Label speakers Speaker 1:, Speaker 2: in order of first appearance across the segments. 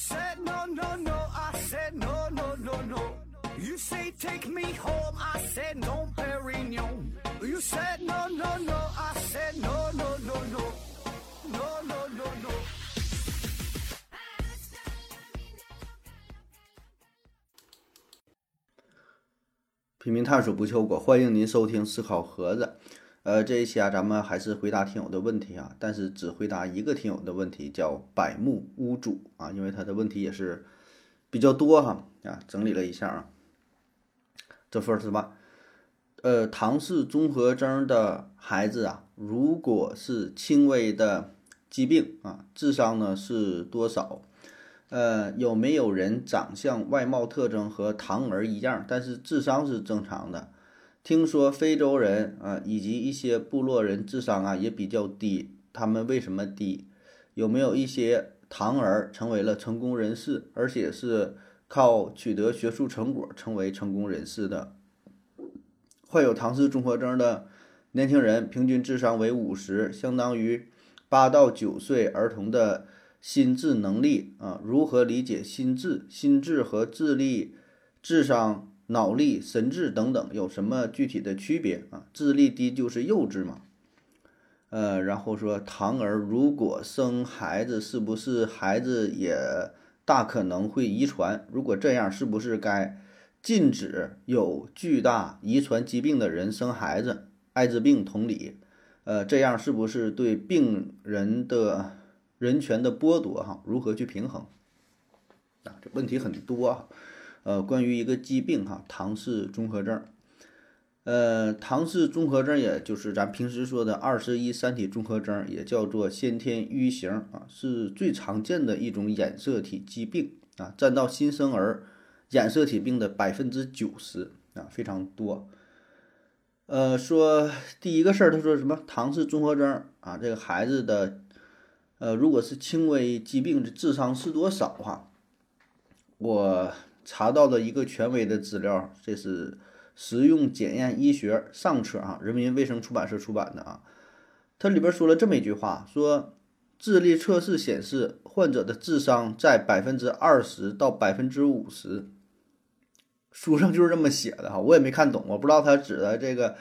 Speaker 1: said no, no, no. I said no, no, no, no. You say take me home. I said no, Perignon. You said no, no, no. I said no, no, no, no. No, no, no, no.
Speaker 2: 拼命探索不求果，欢迎您收听思考盒子。呃，这一期啊，咱们还是回答听友的问题啊，但是只回答一个听友的问题，叫百木屋主啊，因为他的问题也是比较多哈啊，整理了一下啊。这份是吧？呃，唐氏综合征的孩子啊，如果是轻微的疾病啊，智商呢是多少？呃，有没有人长相外貌特征和唐儿一样，但是智商是正常的？听说非洲人啊，以及一些部落人智商啊也比较低，他们为什么低？有没有一些唐儿成为了成功人士，而且是靠取得学术成果成为成功人士的？患有唐氏综合征的年轻人平均智商为五十，相当于八到九岁儿童的心智能力啊。如何理解心智、心智和智力、智商？脑力、神智等等有什么具体的区别啊？智力低就是幼稚嘛？呃，然后说唐儿如果生孩子，是不是孩子也大可能会遗传？如果这样，是不是该禁止有巨大遗传疾病的人生孩子？艾滋病同理，呃，这样是不是对病人的人权的剥夺？哈，如何去平衡？啊，这问题很多啊。呃，关于一个疾病哈，唐氏综合症。呃，唐氏综合症也就是咱平时说的二十一三体综合征，也叫做先天愚型啊，是最常见的一种染色体疾病啊，占到新生儿染色体病的百分之九十啊，非常多。呃，说第一个事儿，他说什么唐氏综合征啊，这个孩子的呃，如果是轻微疾病的智商是多少哈？我。查到的一个权威的资料，这是《实用检验医学上册》啊，人民卫生出版社出版的啊。它里边说了这么一句话：说智力测试显示，患者的智商在百分之二十到百分之五十。书上就是这么写的哈，我也没看懂，我不知道他指的这个。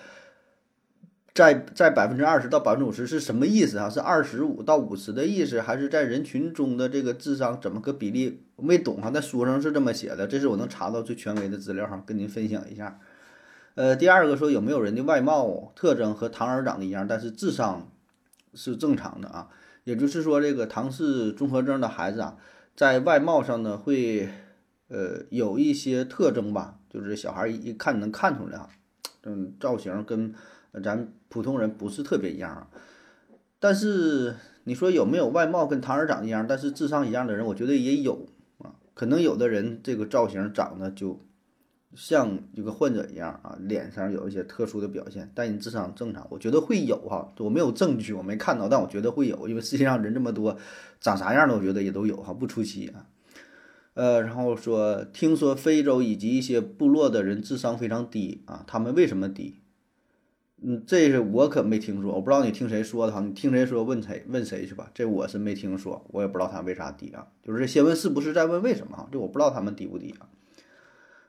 Speaker 2: 在在百分之二十到百分之五十是什么意思啊？是二十五到五十的意思，还是在人群中的这个智商怎么个比例？没懂哈，在书上是这么写的，这是我能查到最权威的资料哈，跟您分享一下。呃，第二个说有没有人的外貌特征和唐儿长得一样，但是智商是正常的啊？也就是说，这个唐氏综合征的孩子啊，在外貌上呢会呃有一些特征吧，就是小孩一看能看出来啊，嗯，造型跟。咱普通人不是特别一样啊，但是你说有没有外貌跟唐人长得一样，但是智商一样的人，我觉得也有啊。可能有的人这个造型长得就像一个患者一样啊，脸上有一些特殊的表现，但你智商正常，我觉得会有哈。我没有证据，我没看到，但我觉得会有，因为世界上人这么多，长啥样的我觉得也都有哈，不出奇啊。呃，然后说听说非洲以及一些部落的人智商非常低啊，他们为什么低？嗯，这是我可没听说，我不知道你听谁说的哈，你听谁说问谁问谁去吧，这我是没听说，我也不知道他为啥低啊，就是先问是不是再问为什么哈，这我不知道他们低不低啊。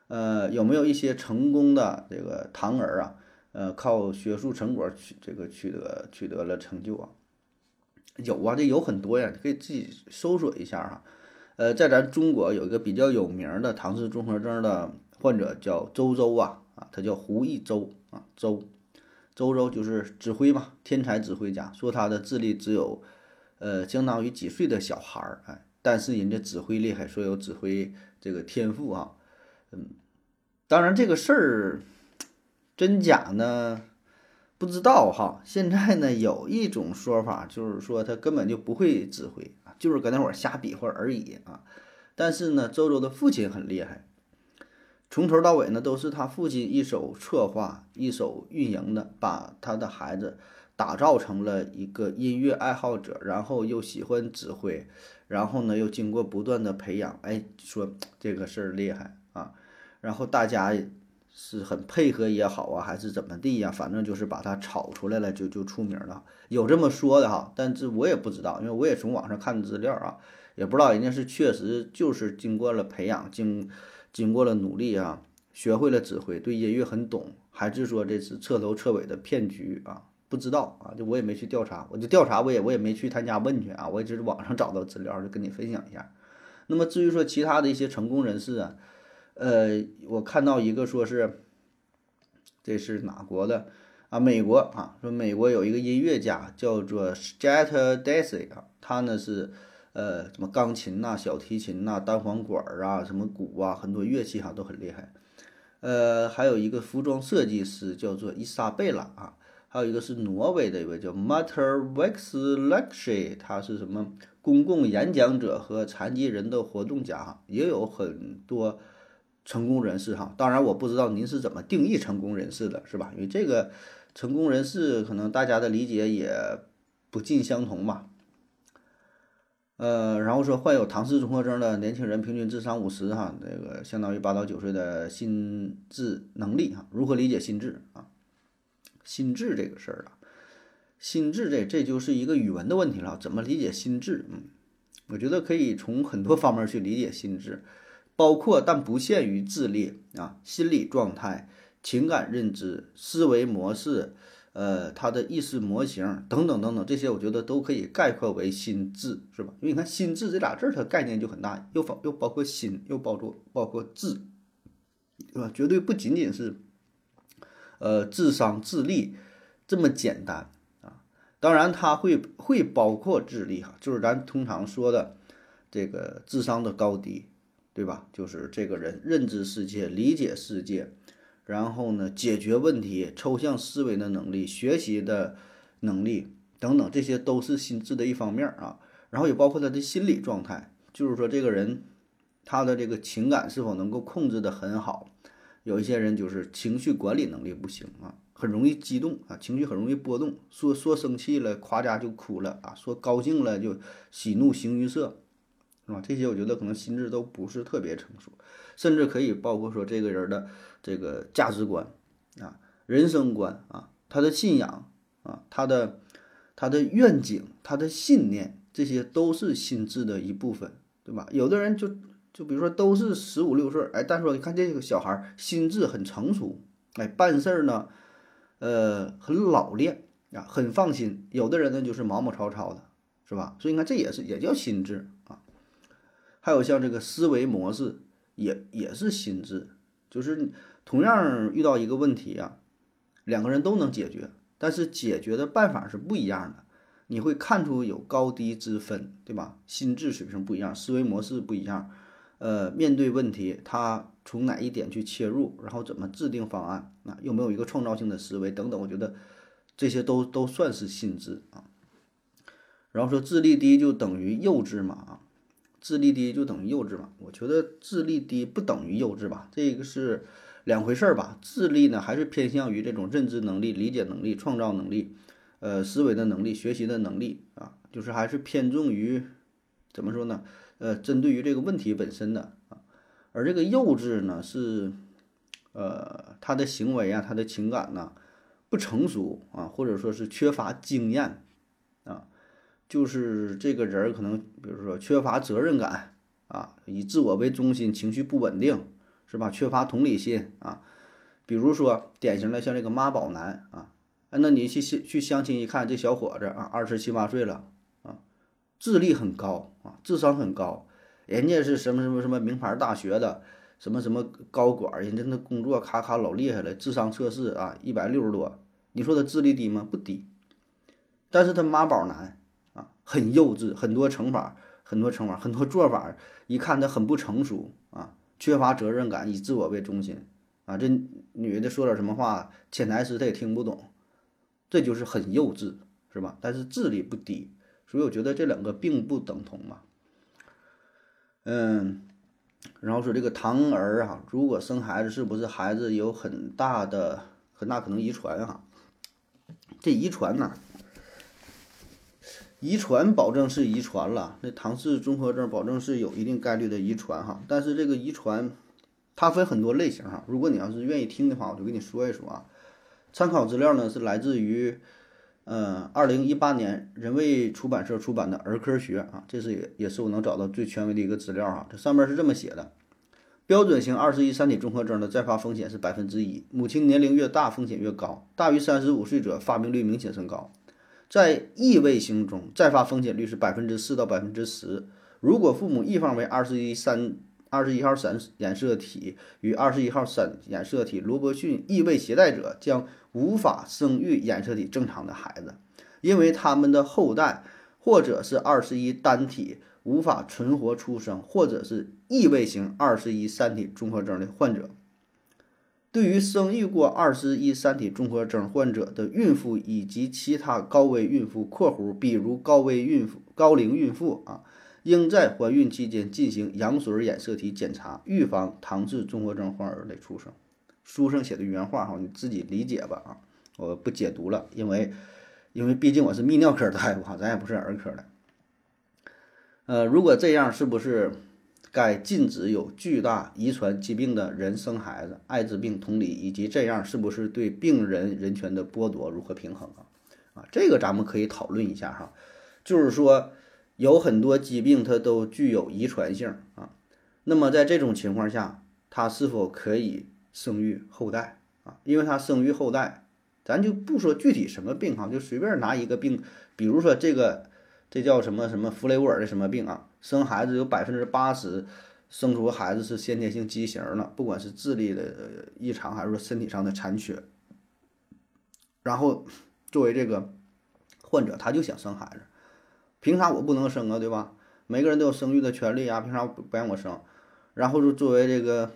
Speaker 2: 呃，有没有一些成功的这个唐儿啊，呃，靠学术成果取这个取得取得了成就啊？有啊，这有很多呀，你可以自己搜索一下哈。呃，在咱中国有一个比较有名的唐氏综合征的患者叫周周啊，啊，他叫胡一周啊，周。周周就是指挥嘛，天才指挥家，说他的智力只有，呃，相当于几岁的小孩儿，哎，但是人家指挥厉害，说有指挥这个天赋啊，嗯，当然这个事儿真假呢不知道哈。现在呢有一种说法，就是说他根本就不会指挥啊，就是搁那会儿瞎比划而已啊。但是呢，周周的父亲很厉害。从头到尾呢，都是他父亲一手策划、一手运营的，把他的孩子打造成了一个音乐爱好者，然后又喜欢指挥，然后呢又经过不断的培养，哎，说这个事儿厉害啊，然后大家是很配合也好啊，还是怎么地呀，反正就是把他炒出来了，就就出名了，有这么说的哈，但是我也不知道，因为我也从网上看资料啊，也不知道人家是确实就是经过了培养，经经过了努力啊，学会了指挥，对音乐很懂，还是说这是彻头彻尾的骗局啊？不知道啊，就我也没去调查，我就调查我也我也没去他家问去啊，我也只是网上找到资料，就跟你分享一下。那么至于说其他的一些成功人士啊，呃，我看到一个说是，这是哪国的啊？美国啊，说美国有一个音乐家叫做 Jet Daisy 啊，他呢是呃什么钢琴呐、小提琴呐、单簧管啊、什么鼓啊，很多乐器哈都很厉害。呃，还有一个服装设计师叫做伊莎贝拉啊。还有一个是挪威的一位叫 Matter Vexlexy，他是什么公共演讲者和残疾人的活动家哈，也有很多成功人士哈。当然我不知道您是怎么定义成功人士的，是吧？因为这个成功人士可能大家的理解也不尽相同吧。呃，然后说患有唐氏综合征的年轻人平均智商五十哈，这个相当于八到九岁的心智能力哈，如何理解心智啊？心智这个事儿啊，心智这这就是一个语文的问题了。怎么理解心智？嗯，我觉得可以从很多方面去理解心智，包括但不限于智力啊、心理状态、情感认知、思维模式，呃，他的意识模型等等等等，这些我觉得都可以概括为心智，是吧？因为你看“心智”这俩字儿，它概念就很大，又包又包括心，又包括包括智，对吧？绝对不仅仅是。呃，智商、智力这么简单啊？当然，它会会包括智力哈，就是咱通常说的这个智商的高低，对吧？就是这个人认知世界、理解世界，然后呢，解决问题、抽象思维的能力、学习的能力等等，这些都是心智的一方面啊。然后也包括他的心理状态，就是说这个人他的这个情感是否能够控制的很好。有一些人就是情绪管理能力不行啊，很容易激动啊，情绪很容易波动，说说生气了，夸家就哭了啊，说高兴了就喜怒形于色，是吧？这些我觉得可能心智都不是特别成熟，甚至可以包括说这个人的这个价值观啊、人生观啊、他的信仰啊、他的他的愿景、他的信念，这些都是心智的一部分，对吧？有的人就。就比如说都是十五六岁，哎，但是说你看这个小孩心智很成熟，哎，办事儿呢，呃，很老练啊，很放心。有的人呢就是毛毛糙糙的，是吧？所以你看这也是也叫心智。还有像这个思维模式，也也是心智，就是同样遇到一个问题啊，两个人都能解决，但是解决的办法是不一样的，你会看出有高低之分，对吧？心智水平不一样，思维模式不一样。呃，面对问题，他从哪一点去切入，然后怎么制定方案啊？有没有一个创造性的思维等等？我觉得这些都都算是心智啊。然后说智力低就等于幼稚嘛？啊，智力低就等于幼稚嘛？我觉得智力低不等于幼稚吧？这个是两回事儿吧？智力呢，还是偏向于这种认知能力、理解能力、创造能力、呃，思维的能力、学习的能力啊，就是还是偏重于怎么说呢？呃，针对于这个问题本身的啊，而这个幼稚呢，是，呃，他的行为啊，他的情感呢，不成熟啊，或者说是缺乏经验，就是这个人可能，比如说缺乏责任感啊，以自我为中心，情绪不稳定，是吧？缺乏同理心啊，比如说典型的像这个妈宝男啊，那你去去相亲一看，这小伙子啊，二十七八岁了啊。智力很高啊，智商很高，人家是什么什么什么名牌大学的，什么什么高管，人家那工作咔咔老厉害了，智商测试啊一百六十多，你说他智力低吗？不低，但是他妈宝男，很幼稚，很多乘法，很多乘法，很多做法，一看他很不成熟啊，缺乏责任感，以自我为中心啊，这女的说点什么话，潜台词他也听不懂，这就是很幼稚，是吧？但是智力不低。所以我觉得这两个并不等同嘛，嗯，然后说这个唐儿啊，如果生孩子，是不是孩子有很大的很大可能遗传哈？这遗传呢，遗传保证是遗传了，那唐氏综合症保证是有一定概率的遗传哈。但是这个遗传它分很多类型哈，如果你要是愿意听的话，我就跟你说一说啊。参考资料呢是来自于。嗯，二零一八年人卫出版社出版的《儿科学》啊，这是也也是我能找到最权威的一个资料哈。这上面是这么写的：标准型二十一三体综合征的再发风险是百分之一，母亲年龄越大风险越高，大于三十五岁者发病率明显升高。在异位型中，再发风险率是百分之四到百分之十。如果父母一方为二十一三二十一号闪染色体与二十一号闪染色体罗伯逊异位携带者，将无法生育染色体正常的孩子，因为他们的后代或者是二十一单体无法存活出生，或者是异位型二十一三体综合征的患者。对于生育过二十一三体综合征患者的孕妇以及其他高危孕妇（括弧比如高危孕妇、高龄孕妇啊），应在怀孕期间进行羊水染色体检查，预防唐氏综合征患儿的出生。书上写的原话哈，你自己理解吧啊，我不解读了，因为因为毕竟我是泌尿科大夫哈，咱也不是儿科的。呃，如果这样，是不是？该禁止有巨大遗传疾病的人生孩子，艾滋病同理，以及这样是不是对病人人权的剥夺如何平衡啊？啊，这个咱们可以讨论一下哈。就是说，有很多疾病它都具有遗传性啊。那么在这种情况下，它是否可以生育后代啊？因为它生育后代，咱就不说具体什么病哈，就随便拿一个病，比如说这个。这叫什么什么弗雷沃尔的什么病啊？生孩子有百分之八十生出孩子是先天性畸形的，不管是智力的异常还是说身体上的残缺。然后作为这个患者，他就想生孩子，凭啥我不能生啊？对吧？每个人都有生育的权利啊，凭啥不不让我生？然后就作为这个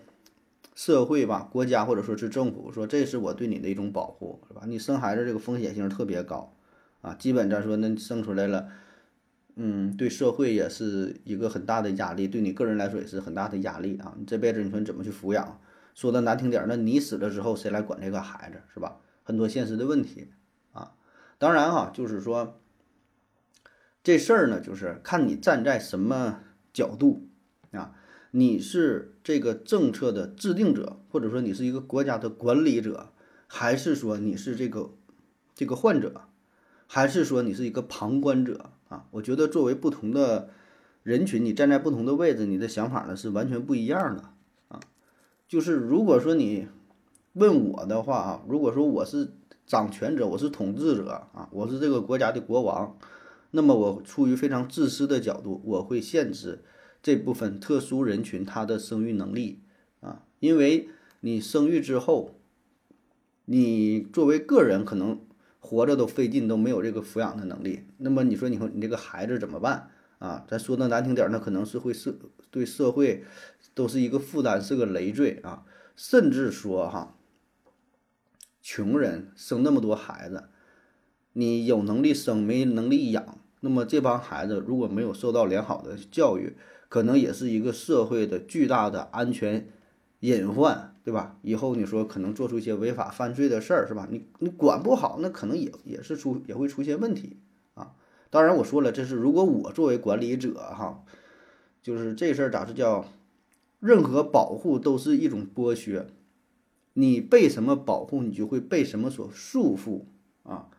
Speaker 2: 社会吧，国家或者说是政府说，这是我对你的一种保护，是吧？你生孩子这个风险性特别高啊，基本咱说那生出来了。嗯，对社会也是一个很大的压力，对你个人来说也是很大的压力啊！你这辈子你说你怎么去抚养？说的难听点儿，那你死了之后谁来管这个孩子，是吧？很多现实的问题啊。当然哈，就是说这事儿呢，就是看你站在什么角度啊。你是这个政策的制定者，或者说你是一个国家的管理者，还是说你是这个这个患者，还是说你是一个旁观者？啊，我觉得作为不同的人群，你站在不同的位置，你的想法呢是完全不一样的啊。就是如果说你问我的话啊，如果说我是掌权者，我是统治者啊，我是这个国家的国王，那么我出于非常自私的角度，我会限制这部分特殊人群他的生育能力啊，因为你生育之后，你作为个人可能。活着都费劲，都没有这个抚养的能力。那么你说，你说你这个孩子怎么办啊？咱说的难听点儿，那可能是会社对社会都是一个负担，是个累赘啊。甚至说哈，穷人生那么多孩子，你有能力生，没能力养，那么这帮孩子如果没有受到良好的教育，可能也是一个社会的巨大的安全隐患。对吧？以后你说可能做出一些违法犯罪的事儿，是吧？你你管不好，那可能也也是出也会出现问题啊。当然我说了，这是如果我作为管理者哈，就是这事儿咋是叫，任何保护都是一种剥削，你被什么保护，你就会被什么所束缚啊。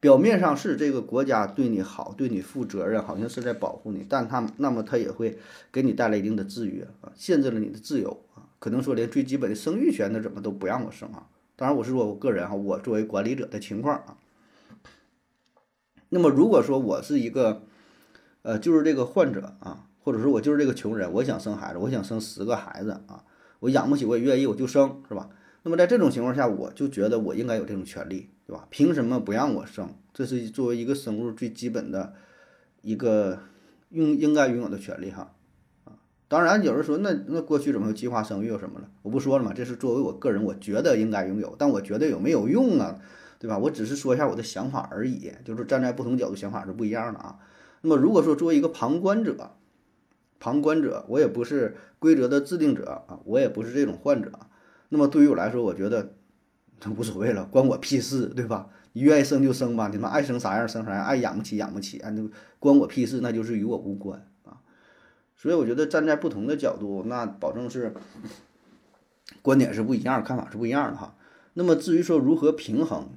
Speaker 2: 表面上是这个国家对你好，对你负责任，好像是在保护你，但他那么他也会给你带来一定的制约啊，限制了你的自由啊。可能说连最基本的生育权，那怎么都不让我生啊？当然我是说我个人哈，我作为管理者的情况啊。那么如果说我是一个，呃，就是这个患者啊，或者说我就是这个穷人，我想生孩子，我想生十个孩子啊，我养不起我也愿意，我就生，是吧？那么在这种情况下，我就觉得我应该有这种权利，对吧？凭什么不让我生？这是作为一个生物最基本的一个应应该拥有的权利哈。当然，有人说那那过去怎么有计划生育有什么了？我不说了嘛，这是作为我个人，我觉得应该拥有，但我觉得有没有用啊？对吧？我只是说一下我的想法而已，就是站在不同角度想法是不一样的啊。那么如果说作为一个旁观者，旁观者，我也不是规则的制定者啊，我也不是这种患者，那么对于我来说，我觉得无所谓了，关我屁事，对吧？你愿意生就生吧，你们爱生啥样生啥样，爱养不起养不起，啊，那关我屁事，那就是与我无关。所以我觉得站在不同的角度，那保证是观点是不一样，看法是不一样的哈。那么至于说如何平衡，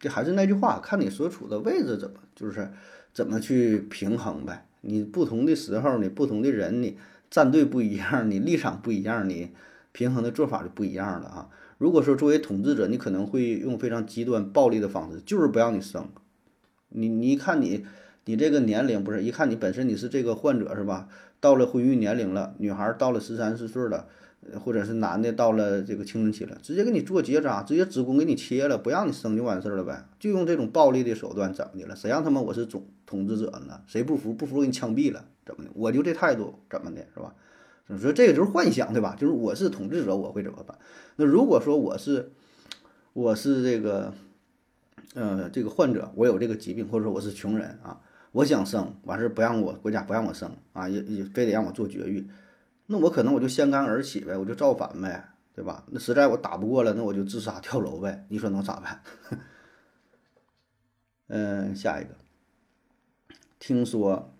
Speaker 2: 这还是那句话，看你所处的位置怎么就是怎么去平衡呗。你不同的时候，你不同的人，你站队不一样，你立场不一样，你平衡的做法就不一样了啊。如果说作为统治者，你可能会用非常极端暴力的方式，就是不让你生。你你一看你你这个年龄不是，一看你本身你是这个患者是吧？到了婚育年龄了，女孩到了十三四岁了。或者是男的到了这个青春期了，直接给你做结扎，直接子宫给你切了，不让你生就完事儿了呗，就用这种暴力的手段怎么的了？谁让他们我是总统治者呢？谁不服？不服给你枪毙了，怎么的？我就这态度，怎么的，是吧？你说这个就是幻想，对吧？就是我是统治者，我会怎么办？那如果说我是我是这个呃这个患者，我有这个疾病，或者说我是穷人啊，我想生，完事儿不让我国家不让我生啊，也也非得让我做绝育。那我可能我就掀竿而起呗，我就造反呗，对吧？那实在我打不过了，那我就自杀跳楼呗。你说能咋办？嗯，下一个，听说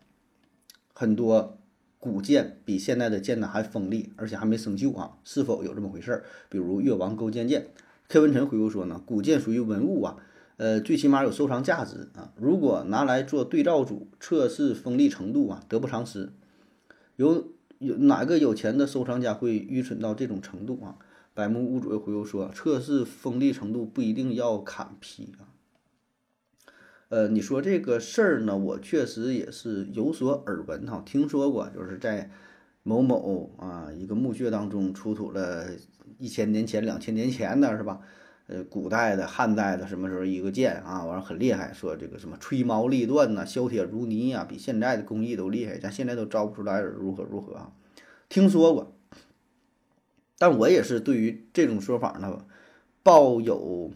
Speaker 2: 很多古剑比现在的剑呢还锋利，而且还没生锈啊，是否有这么回事儿？比如越王勾践剑柯文臣回复说呢，古剑属于文物啊，呃，最起码有收藏价值啊，如果拿来做对照组测试锋利程度啊，得不偿失。有。有哪个有钱的收藏家会愚蠢到这种程度啊？百目屋主又回复说，测试锋利程度不一定要砍皮啊。呃，你说这个事儿呢，我确实也是有所耳闻哈，听说过，就是在某某啊一个墓穴当中出土了一千年前、两千年前的是吧？呃，古代的、汉代的什么时候一个剑啊，完了很厉害，说这个什么吹毛立断呐、削铁如泥呀，比现在的工艺都厉害，咱现在都招不出来如何如何啊？听说过，但我也是对于这种说法呢，抱有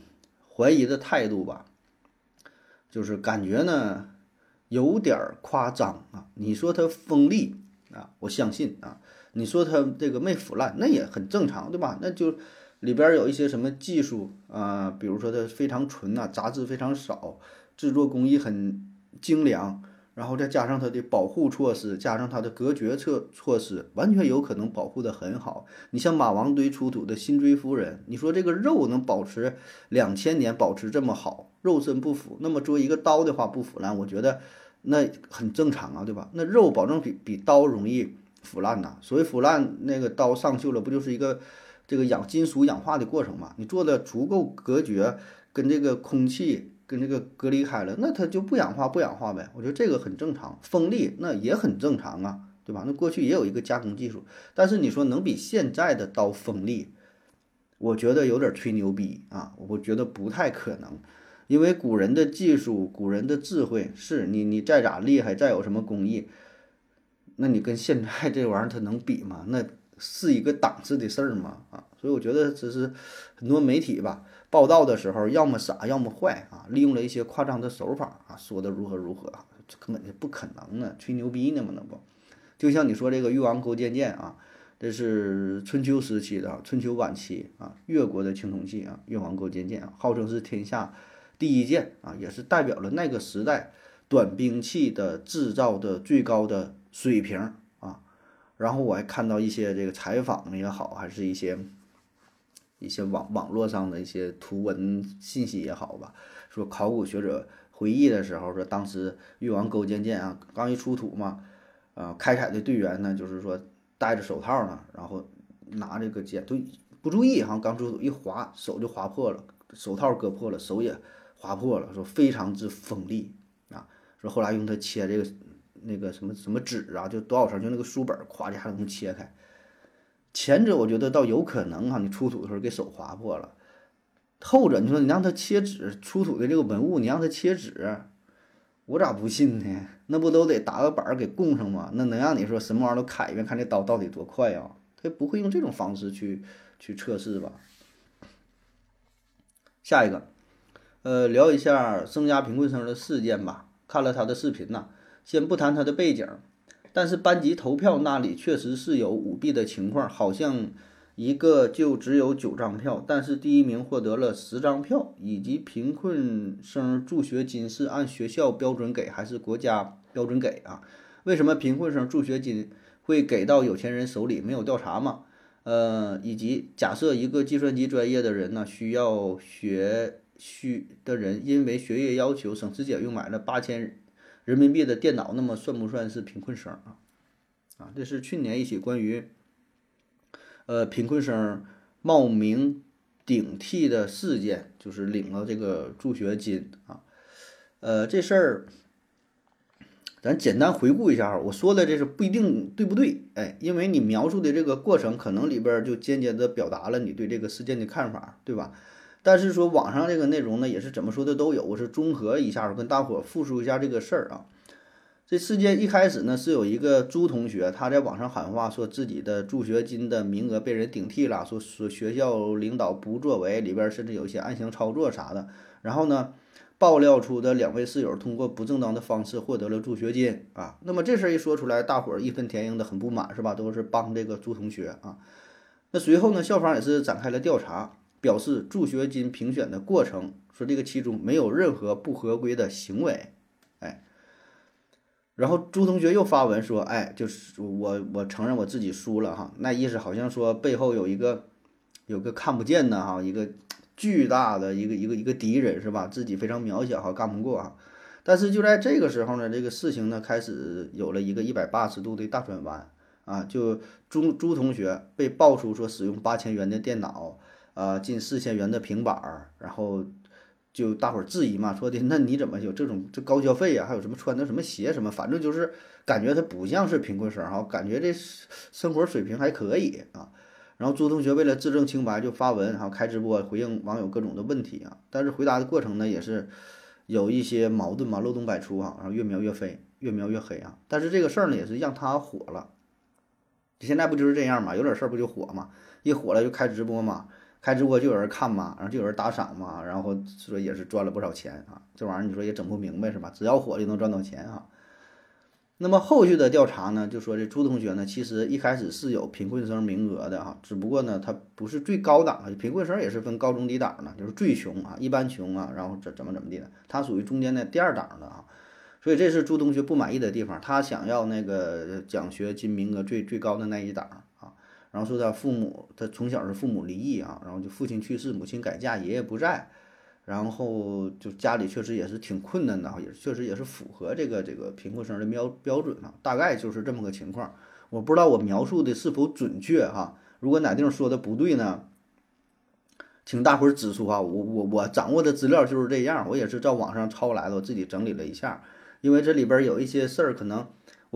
Speaker 2: 怀疑的态度吧，就是感觉呢有点夸张啊。你说它锋利啊，我相信啊；你说它这个没腐烂，那也很正常，对吧？那就。里边有一些什么技术啊？比如说它非常纯呐，杂质非常少，制作工艺很精良，然后再加上它的保护措施，加上它的隔绝措措施，完全有可能保护的很好。你像马王堆出土的辛追夫人，你说这个肉能保持两千年保持这么好，肉身不腐，那么作为一个刀的话不腐烂，我觉得那很正常啊，对吧？那肉保证比比刀容易腐烂呐。所谓腐烂，那个刀上锈了，不就是一个？这个氧金属氧化的过程嘛，你做的足够隔绝，跟这个空气跟这个隔离开了，那它就不氧化不氧化呗。我觉得这个很正常，锋利那也很正常啊，对吧？那过去也有一个加工技术，但是你说能比现在的刀锋利，我觉得有点吹牛逼啊，我觉得不太可能，因为古人的技术、古人的智慧，是你你再咋厉害，再有什么工艺，那你跟现在这玩意儿它能比吗？那。是一个档次的事儿嘛啊，所以我觉得这是很多媒体吧报道的时候，要么傻，要么坏啊，利用了一些夸张的手法啊，说的如何如何，这根本就不可能呢，吹牛逼呢嘛，那不，就像你说这个越王勾践剑啊，这是春秋时期的，春秋晚期啊，越国的青铜器啊，越王勾践剑啊，号称是天下第一剑啊，也是代表了那个时代短兵器的制造的最高的水平。然后我还看到一些这个采访也好，还是一些一些网网络上的一些图文信息也好吧，说考古学者回忆的时候说，当时越王勾践剑啊刚一出土嘛，啊开采的队员呢就是说戴着手套呢，然后拿这个剑都不注意哈，刚出土一划手就划破了，手套割破了，手也划破了，说非常之锋利啊，说后来用它切这个。那个什么什么纸啊，就多少层，就那个书本，咵一下能切开。前者我觉得倒有可能哈，你出土的时候给手划破了。后者你说你让他切纸，出土的这个文物你让他切纸，我咋不信呢？那不都得打个板儿给供上吗？那能让你说什么玩意儿都砍一遍，看这刀到底多快呀？他不会用这种方式去去测试吧？下一个，呃，聊一下增加贫困生的事件吧。看了他的视频呢。先不谈他的背景，但是班级投票那里确实是有舞弊的情况，好像一个就只有九张票，但是第一名获得了十张票，以及贫困生助学金是按学校标准给还是国家标准给啊？为什么贫困生助学金会给到有钱人手里？没有调查吗？呃，以及假设一个计算机专业的人呢，需要学需的人因为学业要求省吃俭用买了八千人民币的电脑，那么算不算是贫困生啊？啊，这是去年一起关于呃贫困生冒名顶替的事件，就是领了这个助学金啊。呃，这事儿咱简单回顾一下，我说的这是不一定对不对？哎，因为你描述的这个过程，可能里边就间接的表达了你对这个事件的看法，对吧？但是说网上这个内容呢，也是怎么说的都有。我是综合一下，我跟大伙复述一下这个事儿啊。这事件一开始呢，是有一个朱同学，他在网上喊话，说自己的助学金的名额被人顶替了，说说学校领导不作为，里边甚至有一些暗箱操作啥的。然后呢，爆料出的两位室友通过不正当的方式获得了助学金啊。那么这事儿一说出来，大伙儿义愤填膺的很不满，是吧？都是帮这个朱同学啊。那随后呢，校方也是展开了调查。表示助学金评选的过程，说这个其中没有任何不合规的行为，哎，然后朱同学又发文说，哎，就是我我承认我自己输了哈，那意思好像说背后有一个有个看不见的哈，一个巨大的一个一个一个敌人是吧？自己非常渺小哈，干不过啊。但是就在这个时候呢，这个事情呢开始有了一个一百八十度的大转弯啊，就朱朱同学被爆出说使用八千元的电脑。啊，近四千元的平板儿，然后就大伙儿质疑嘛，说的那你怎么有这种这高消费呀？还有什么穿的什么鞋什么，反正就是感觉他不像是贫困生哈，感觉这生活水平还可以啊。然后朱同学为了自证清白，就发文，然后开直播回应网友各种的问题啊。但是回答的过程呢，也是有一些矛盾嘛，漏洞百出啊，然后越描越黑，越描越黑啊。但是这个事儿呢，也是让他火了。现在不就是这样嘛？有点事儿不就火嘛？一火了就开直播嘛。开直播就有人看嘛，然后就有人打赏嘛，然后说也是赚了不少钱啊。这玩意儿你说也整不明白是吧？只要火就能赚到钱啊。那么后续的调查呢，就说这朱同学呢，其实一开始是有贫困生名额的哈，只不过呢他不是最高档的，贫困生也是分高中低档的，就是最穷啊、一般穷啊，然后怎怎么怎么地的，他属于中间的第二档的啊。所以这是朱同学不满意的地方，他想要那个奖学金名额最最高的那一档。然后说他父母，他从小是父母离异啊，然后就父亲去世，母亲改嫁，爷爷不在，然后就家里确实也是挺困难的，也确实也是符合这个这个贫困生的标标准啊，大概就是这么个情况。我不知道我描述的是否准确哈，如果哪地方说的不对呢，请大伙儿指出哈，我我我掌握的资料就是这样，我也是在网上抄来的，我自己整理了一下，因为这里边有一些事儿可能。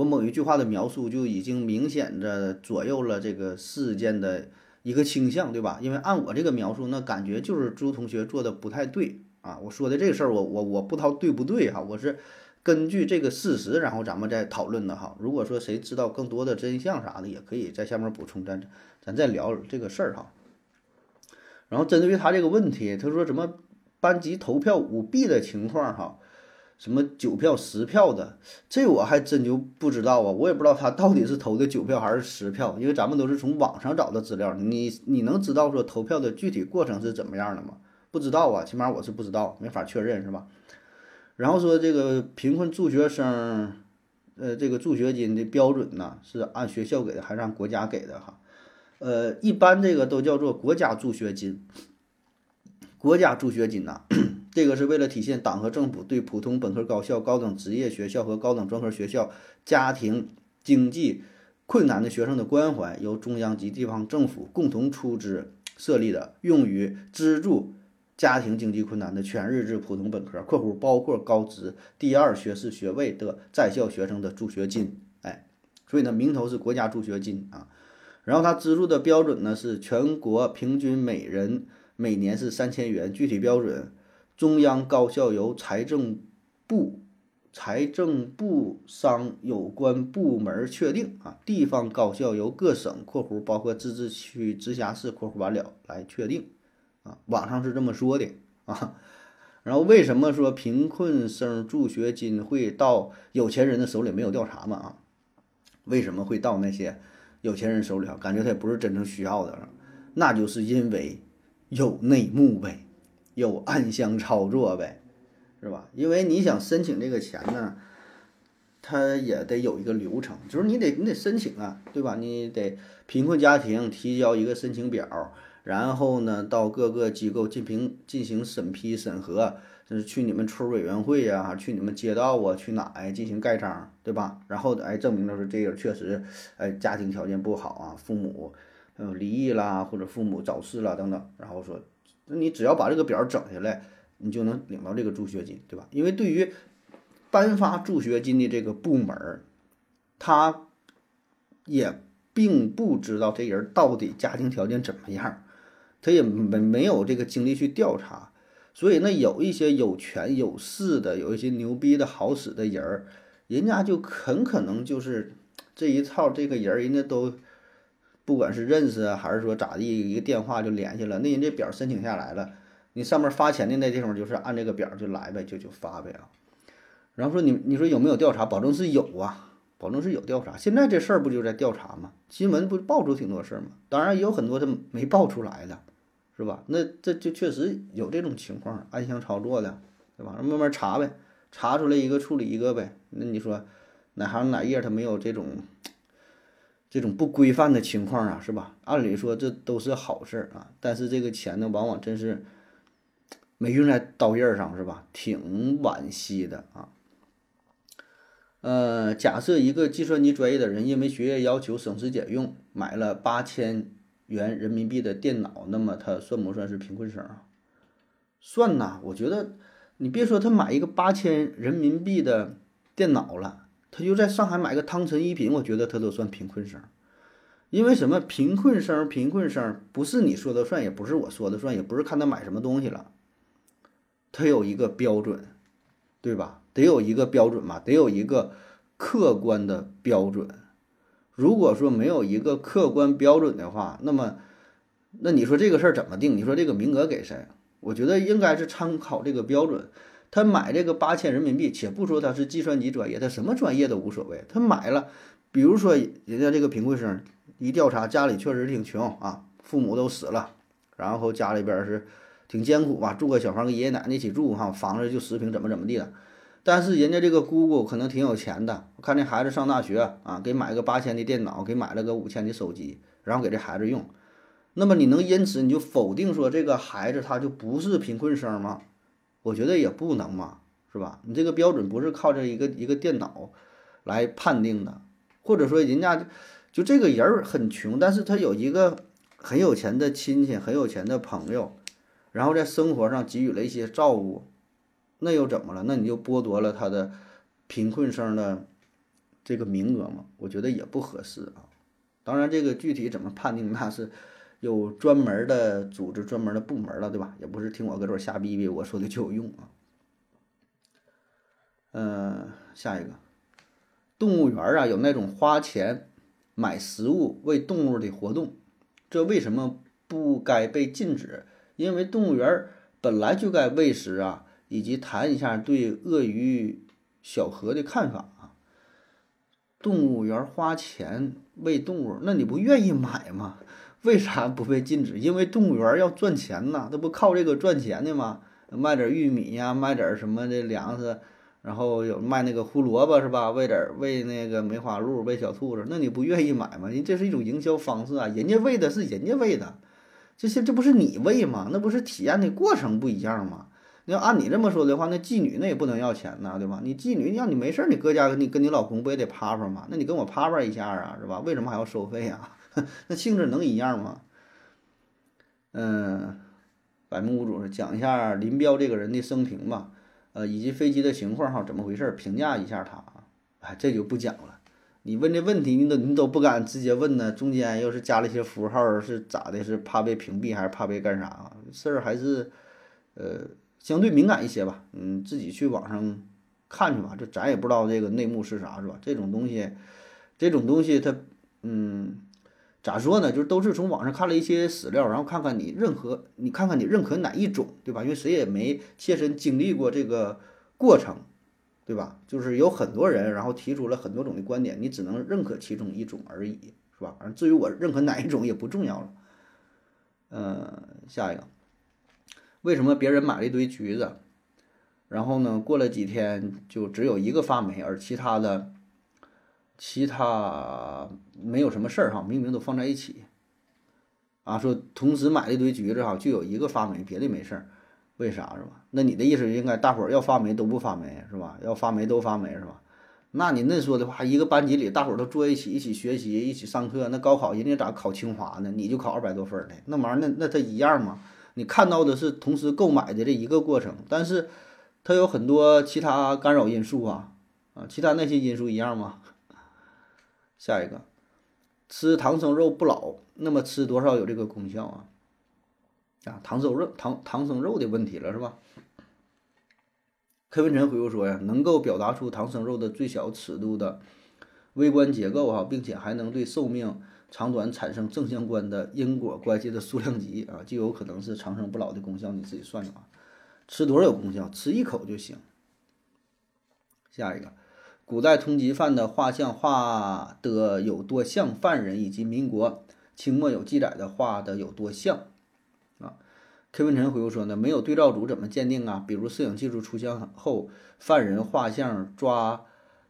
Speaker 2: 我某一句话的描述就已经明显着左右了这个事件的一个倾向，对吧？因为按我这个描述，那感觉就是朱同学做的不太对啊。我说的这个事儿，我我我不知道对不对哈。我是根据这个事实，然后咱们再讨论的哈。如果说谁知道更多的真相啥的，也可以在下面补充，咱咱再聊这个事儿哈。然后针对于他这个问题，他说什么班级投票舞弊的情况哈。什么九票十票的，这我还真就不知道啊！我也不知道他到底是投的九票还是十票，因为咱们都是从网上找的资料。你你能知道说投票的具体过程是怎么样的吗？不知道啊，起码我是不知道，没法确认，是吧？然后说这个贫困助学生，呃，这个助学金的标准呢，是按学校给的还是按国家给的？哈，呃，一般这个都叫做国家助学金。国家助学金呐。这个是为了体现党和政府对普通本科高校、高等职业学校和高等专科学校家庭经济困难的学生的关怀，由中央及地方政府共同出资设立的，用于资助家庭经济困难的全日制普通本科（括弧包括高职第二学士学位的在校学生的助学金）。哎，所以呢，名头是国家助学金啊。然后它资助的标准呢是全国平均每人每年是三千元，具体标准。中央高校由财政部、财政部商有关部门确定啊，地方高校由各省（括弧包括自治区、直辖市）（括弧完了）来确定啊。网上是这么说的啊。然后为什么说贫困生助学金会到有钱人的手里？没有调查嘛啊？为什么会到那些有钱人手里啊？感觉他也不是真正需要的，那就是因为有内幕呗。有暗箱操作呗，是吧？因为你想申请这个钱呢，他也得有一个流程，就是你得你得申请啊，对吧？你得贫困家庭提交一个申请表，然后呢到各个机构进行进行审批审核，就是去你们村委员会呀、去你们街道啊，去哪哎进行盖章，对吧？然后哎证明了说这个确实哎家庭条件不好啊，父母嗯离异啦，或者父母早逝啦等等，然后说你只要把这个表整下来，你就能领到这个助学金，对吧？因为对于颁发助学金的这个部门，他也并不知道这人到底家庭条件怎么样，他也没没有这个精力去调查，所以呢，有一些有权有势的，有一些牛逼的好使的人儿，人家就很可能就是这一套这个人儿，人家都不管是认识啊，还是说咋地，一个电话就联系了，那人这表申请下来了，你上面发钱的那地方就是按这个表就来呗，就就发呗啊。然后说你你说有没有调查？保证是有啊，保证是有调查。现在这事儿不就在调查吗？新闻不爆出挺多事儿吗？当然也有很多他没爆出来的，是吧？那这就确实有这种情况，暗箱操作的，对吧？慢慢查呗，查出来一个处理一个呗。那你说哪行哪业他没有这种这种不规范的情况啊，是吧？按理说这都是好事儿啊，但是这个钱呢，往往真是没用在刀刃上，是吧？挺惋惜的啊。呃，假设一个计算机专业的人因为学业要求省吃俭用买了八千元人民币的电脑，那么他算不算是贫困生啊？算呐，我觉得你别说他买一个八千人民币的电脑了，他就在上海买个汤臣一品，我觉得他都算贫困生。因为什么？贫困生，贫困生不是你说的算，也不是我说的算，也不是看他买什么东西了，他有一个标准，对吧？得有一个标准嘛，得有一个客观的标准。如果说没有一个客观标准的话，那么，那你说这个事儿怎么定？你说这个名额给谁？我觉得应该是参考这个标准。他买这个八千人民币，且不说他是计算机专业，他什么专业都无所谓。他买了，比如说人家这个贫困生，一调查家里确实挺穷啊，父母都死了，然后家里边是挺艰苦吧，住个小房跟爷爷奶奶一起住哈，房子就十平，怎么怎么地的。但是人家这个姑姑可能挺有钱的，我看这孩子上大学啊，给买个八千的电脑，给买了个五千的手机，然后给这孩子用。那么你能因此你就否定说这个孩子他就不是贫困生吗？我觉得也不能嘛，是吧？你这个标准不是靠这一个一个电脑来判定的，或者说人家就这个人很穷，但是他有一个很有钱的亲戚，很有钱的朋友，然后在生活上给予了一些照顾。那又怎么了？那你就剥夺了他的贫困生的这个名额吗？我觉得也不合适啊。当然，这个具体怎么判定，那是有专门的组织、专门的部门了，对吧？也不是听我搁这儿瞎逼逼，我说的就有用啊。嗯，下一个，动物园啊，有那种花钱买食物喂动物的活动，这为什么不该被禁止？因为动物园本来就该喂食啊。以及谈一下对鳄鱼小河的看法啊。动物园花钱喂动物，那你不愿意买吗？为啥不被禁止？因为动物园要赚钱呐，它不靠这个赚钱的吗？卖点玉米呀，卖点什么的粮食，然后有卖那个胡萝卜是吧？喂点喂那个梅花鹿，喂小兔子，那你不愿意买吗？人这是一种营销方式啊，人家喂的是人家喂的，这些这不是你喂吗？那不是体验的过程不一样吗？你要按你这么说的话，那妓女那也不能要钱呐，对吧？你妓女要你没事儿，你搁家你跟你老公不也得趴趴吗？那你跟我趴趴一下啊，是吧？为什么还要收费啊？那性质能一样吗？嗯，百目屋主讲一下林彪这个人的生平吧，呃，以及飞机的情况哈，怎么回事？评价一下他啊，哎，这就不讲了。你问这问题，你都你都不敢直接问呢，中间又是加了一些符号，是咋的？是怕被屏蔽还是怕被干啥？事儿还是呃。相对敏感一些吧，嗯，自己去网上看去吧，这咱也不知道这个内幕是啥，是吧？这种东西，这种东西它，嗯，咋说呢？就是都是从网上看了一些史料，然后看看你任何，你看看你认可哪一种，对吧？因为谁也没切身经历过这个过程，对吧？就是有很多人，然后提出了很多种的观点，你只能认可其中一种而已，是吧？至于我认可哪一种也不重要了。嗯，下一个。为什么别人买了一堆橘子，然后呢，过了几天就只有一个发霉，而其他的，其他没有什么事儿哈，明明都放在一起。啊，说同时买了一堆橘子哈，就有一个发霉，别的没事儿，为啥是吧？那你的意思应该大伙儿要发霉都不发霉是吧？要发霉都发霉是吧？那你那说的话，一个班级里大伙儿都坐一起，一起学习，一起上课，那高考人家咋考清华呢？你就考二百多分儿的，那玩意儿那那它一样吗？你看到的是同时购买的这一个过程，但是它有很多其他干扰因素啊啊，其他那些因素一样吗？下一个，吃唐僧肉不老，那么吃多少有这个功效啊？啊，唐僧肉唐唐僧肉的问题了是吧？柯文晨回复说呀，能够表达出唐僧肉的最小尺度的微观结构哈，并且还能对寿命长短产生正相关的因果关系的数量级啊，就有可能是长生不老的功效。你自己算算啊，吃多少有功效？吃一口就行。下一个，古代通缉犯的画像画的有多像犯人，以及民国清末有记载的画的有多像？啊柯文臣回复说呢，没有对照组怎么鉴定啊？比如摄影技术出现后，犯人画像抓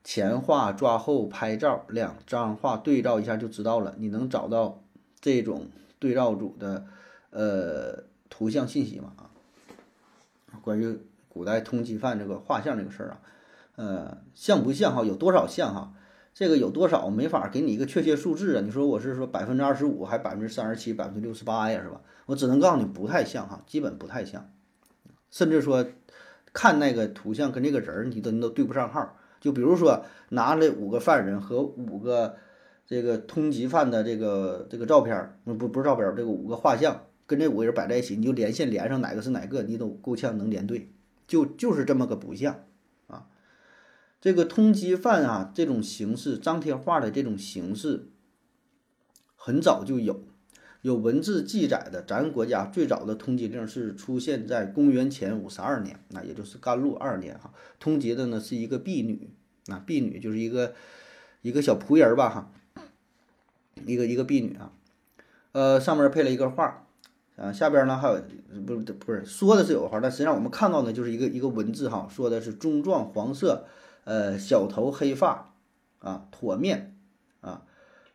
Speaker 2: 前画抓后拍照，两张画对照一下就知道了。你能找到这种对照组的呃图像信息吗？啊，关于古代通缉犯这个画像这个事儿啊，呃，像不像哈？有多少像哈？这个有多少没法给你一个确切数字啊？你说我是说百分之二十五，还百分之三十七，百分之六十八呀，是吧？我只能告诉你不太像哈，基本不太像，甚至说看那个图像跟这个人儿你都你都对不上号。就比如说拿了五个犯人和五个这个通缉犯的这个这个照片儿，不不是照片，这个五个画像跟这五个人摆在一起，你就连线连上哪个是哪个，你都够呛能连对，就就是这么个不像。这个通缉犯啊，这种形式张贴画的这种形式很早就有。有文字记载的，咱国家最早的通缉令是出现在公元前五十二年，那也就是甘露二年哈。通缉的呢是一个婢女，那，婢女就是一个一个小仆人吧哈，一个一个婢女啊，呃，上面配了一个画，啊，下边呢还有不是不是说的是有画，但实际上我们看到的就是一个一个文字哈，说的是中状黄色，呃，小头黑发，啊，驼面，啊，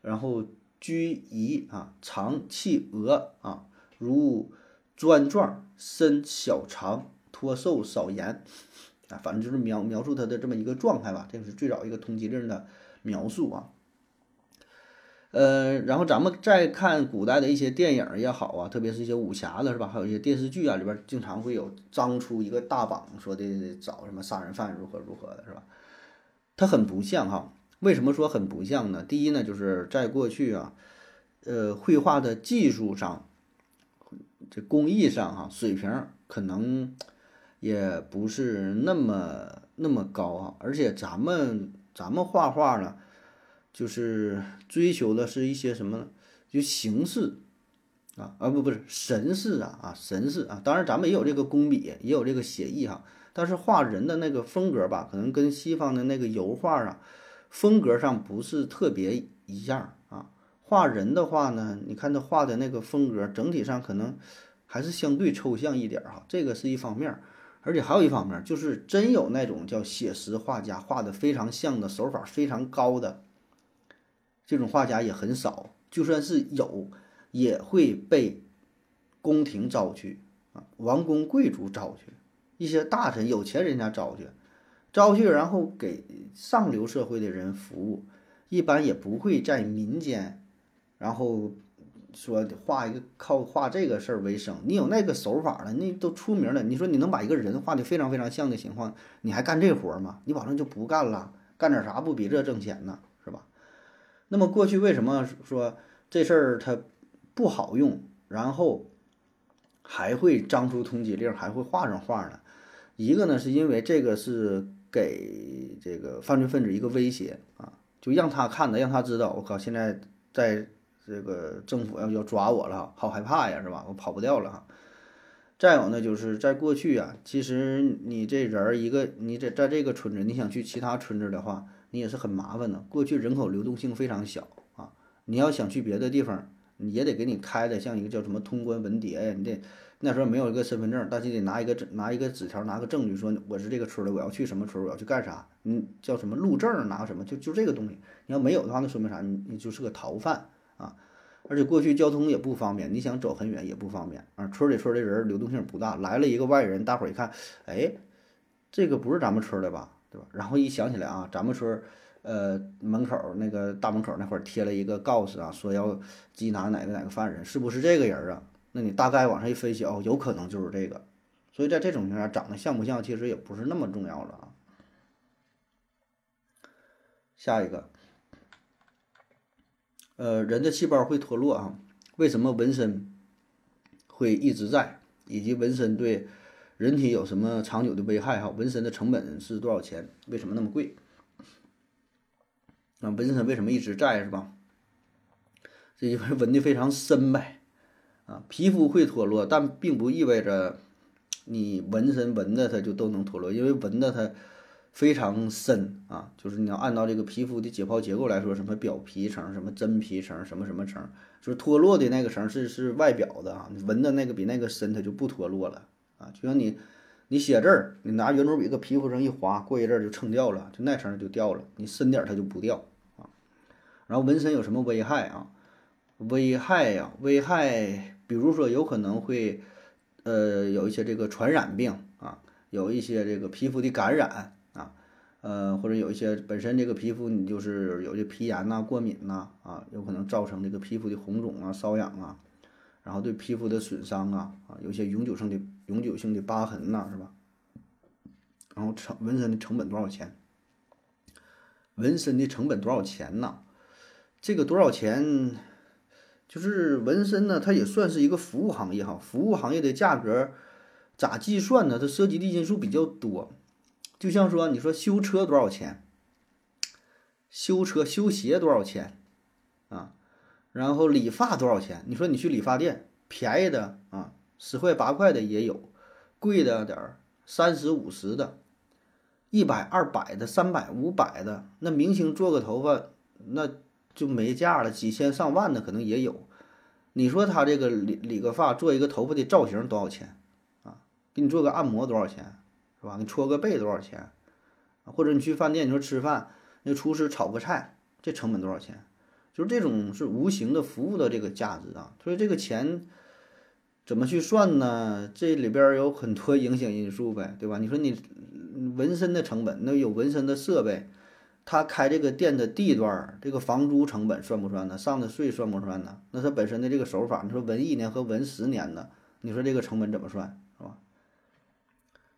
Speaker 2: 然后。居仪啊，长气额啊，如砖状，身小长，脱瘦少盐啊，反正就是描描述他的这么一个状态吧。这个是最早一个通缉令的描述啊。呃，然后咱们再看古代的一些电影也好啊，特别是一些武侠的是吧？还有一些电视剧啊，里边经常会有张出一个大榜，说的找什么杀人犯如何如何的是吧？他很不像哈。为什么说很不像呢？第一呢，就是在过去啊，呃，绘画的技术上，这工艺上哈，水平可能也不是那么那么高啊。而且咱们咱们画画呢，就是追求的是一些什么呢？就形式啊，啊不不是神似啊啊神似啊。当然，咱们也有这个工笔，也有这个写意哈。但是画人的那个风格吧，可能跟西方的那个油画啊。风格上不是特别一样啊，画人的话呢，你看他画的那个风格，整体上可能还是相对抽象一点哈，这个是一方面，而且还有一方面就是真有那种叫写实画家画的非常像的手法非常高的这种画家也很少，就算是有，也会被宫廷招去啊，王公贵族招去，一些大臣有钱人家招去。招去，然后给上流社会的人服务，一般也不会在民间，然后说画一个靠画这个事儿为生。你有那个手法了，那都出名了。你说你能把一个人画的非常非常像的情况，你还干这活吗？你保证就不干了，干点啥不比这挣钱呢？是吧？那么过去为什么说这事儿它不好用，然后还会张出通缉令，还会画上画呢？一个呢，是因为这个是。给这个犯罪分子一个威胁啊，就让他看的，让他知道，我靠，现在在这个政府要要抓我了，好害怕呀，是吧？我跑不掉了哈。再有呢，就是在过去啊，其实你这人儿一个，你在在这个村子，你想去其他村子的话，你也是很麻烦的。过去人口流动性非常小啊，你要想去别的地方，你也得给你开的像一个叫什么通关文牒呀，你得。那时候没有一个身份证，但是得拿一个，拿一个纸条，拿个证据，说我是这个村的，我要去什么村，我要去干啥？嗯，叫什么路证？拿个什么？就就这个东西。你要没有的话，那说明啥？你你就是个逃犯啊。而且过去交通也不方便，你想走很远也不方便啊。村里村的人流动性不大，来了一个外人，大伙儿一看，哎，这个不是咱们村的吧，对吧？然后一想起来啊，咱们村，呃，门口那个大门口那块儿贴了一个告示啊，说要缉拿哪个哪个犯人，是不是这个人啊？那你大概往上一分析，哦，有可能就是这个。所以在这种情况下，长得像不像其实也不是那么重要了啊。下一个。呃，人的细胞会脱落啊？为什么纹身会一直在？以及纹身对人体有什么长久的危害？哈，纹身的成本是多少钱？为什么那么贵？啊，纹身为什么一直在是吧？这因为 纹的非常深呗。啊，皮肤会脱落，但并不意味着你纹身纹的它就都能脱落，因为纹的它。非常深啊，就是你要按照这个皮肤的解剖结构来说，什么表皮层、什么真皮层、什么什么层，就是脱落的那个层是是外表的啊，你纹的那个比那个深，它就不脱落了啊。就像你你写字儿，你拿圆珠笔搁皮肤上一划，过一阵儿就蹭掉了，就那层就掉了，你深点儿它就不掉啊。然后纹身有什么危害啊？危害呀，危害，比如说有可能会呃有一些这个传染病啊，有一些这个皮肤的感染啊。呃，或者有一些本身这个皮肤你就是有些皮炎呐、过敏呐，啊，有可能造成这个皮肤的红肿啊、瘙痒啊，然后对皮肤的损伤啊，啊，有些永久性的永久性的疤痕呐，是吧？然后成纹身的成本多少钱？纹身的成本多少钱呢？这个多少钱？就是纹身呢，它也算是一个服务行业哈，服务行业的价格咋计算呢？它涉及的因素比较多。就像说，你说修车多少钱？修车修鞋多少钱？啊，然后理发多少钱？你说你去理发店，便宜的啊，十块八块的也有，贵的点儿，三十五十的，一百二百的，三百五百的。那明星做个头发，那就没价了，几千上万的可能也有。你说他这个理理个发，做一个头发的造型多少钱？啊，给你做个按摩多少钱？是吧？你搓个背多少钱？或者你去饭店，你说吃饭，那厨师炒个菜，这成本多少钱？就是这种是无形的服务的这个价值啊。所以这个钱怎么去算呢？这里边有很多影响因素呗，对吧？你说你纹身的成本，那有纹身的设备，他开这个店的地段，这个房租成本算不算呢？上的税算不算呢？那他本身的这个手法，你说纹一年和纹十年的，你说这个成本怎么算？是吧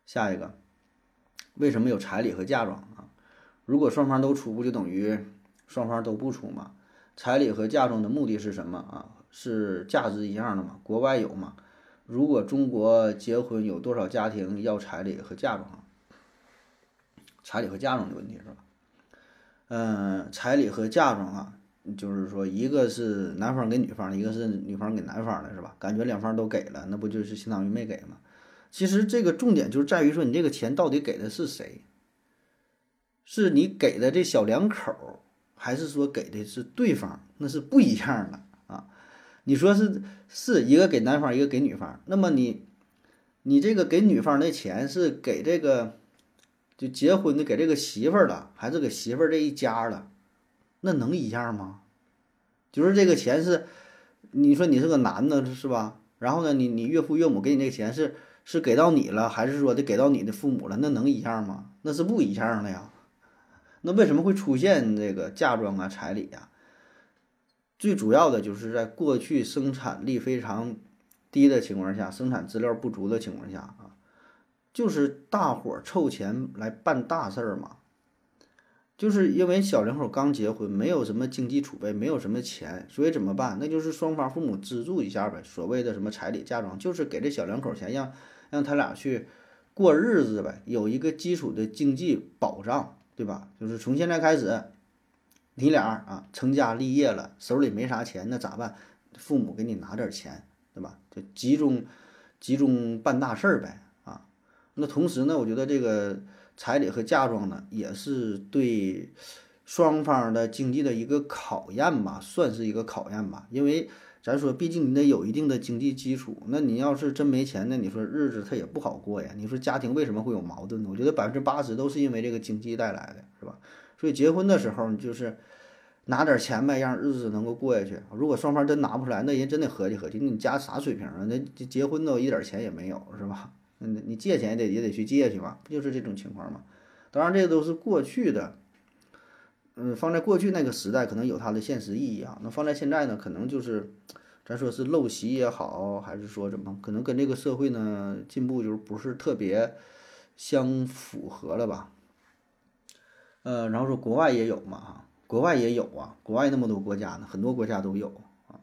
Speaker 2: 下一个，为什么有彩礼和嫁妆啊？如果双方都出，不就等于双方都不出吗？彩礼和嫁妆的目的是什么啊？是价值一样的吗？国外有吗？如果中国结婚，有多少家庭要彩礼和嫁妆？彩礼和嫁妆的问题是吧？嗯，彩礼和嫁妆啊，就是说一个是男方给女方，一个是女方给男方的，是吧？感觉两方都给了，那不就是相当于没给吗？其实这个重点就是在于说，你这个钱到底给的是谁？是你给的这小两口，还是说给的是对方？那是不一样的啊！你说是是一个给男方，一个给女方，那么你你这个给女方的钱是给这个就结婚的给这个媳妇儿了，还是给媳妇儿这一家了？那能一样吗？就是这个钱是你说你是个男的，是吧？然后呢，你你岳父岳母给你那钱是？是给到你了，还是说得给到你的父母了？那能一样吗？那是不一样的呀。那为什么会出现这个嫁妆啊、彩礼呀？最主要的就是在过去生产力非常低的情况下，生产资料不足的情况下啊，就是大伙儿凑钱来办大事儿嘛。就是因为小两口刚结婚，没有什么经济储备，没有什么钱，所以怎么办？那就是双方父母资助一下呗。所谓的什么彩礼、嫁妆，就是给这小两口钱让。让他俩去过日子呗，有一个基础的经济保障，对吧？就是从现在开始，你俩啊成家立业了，手里没啥钱，那咋办？父母给你拿点钱，对吧？就集中集中办大事儿呗，那同时呢，我觉得这个彩礼和嫁妆呢，也是对双方的经济的一个考验吧，算是一个考验吧，因为。咱说，毕竟你得有一定的经济基础。那你要是真没钱，那你说日子他也不好过呀。你说家庭为什么会有矛盾呢？我觉得百分之八十都是因为这个经济带来的，是吧？所以结婚的时候，你就是拿点钱呗，让日子能够过下去。如果双方真拿不出来，那人真得合计合计，你家啥水平啊？那结婚都一点钱也没有，是吧？嗯，你借钱也得也得去借去吧，不就是这种情况吗？当然，这都是过去的，嗯，放在过去那个时代，可能有它的现实意义啊。那放在现在呢，可能就是，咱说是陋习也好，还是说怎么，可能跟这个社会呢进步就是不是特别相符合了吧？呃，然后说国外也有嘛，哈，国外也有啊，国外那么多国家呢，很多国家都有啊。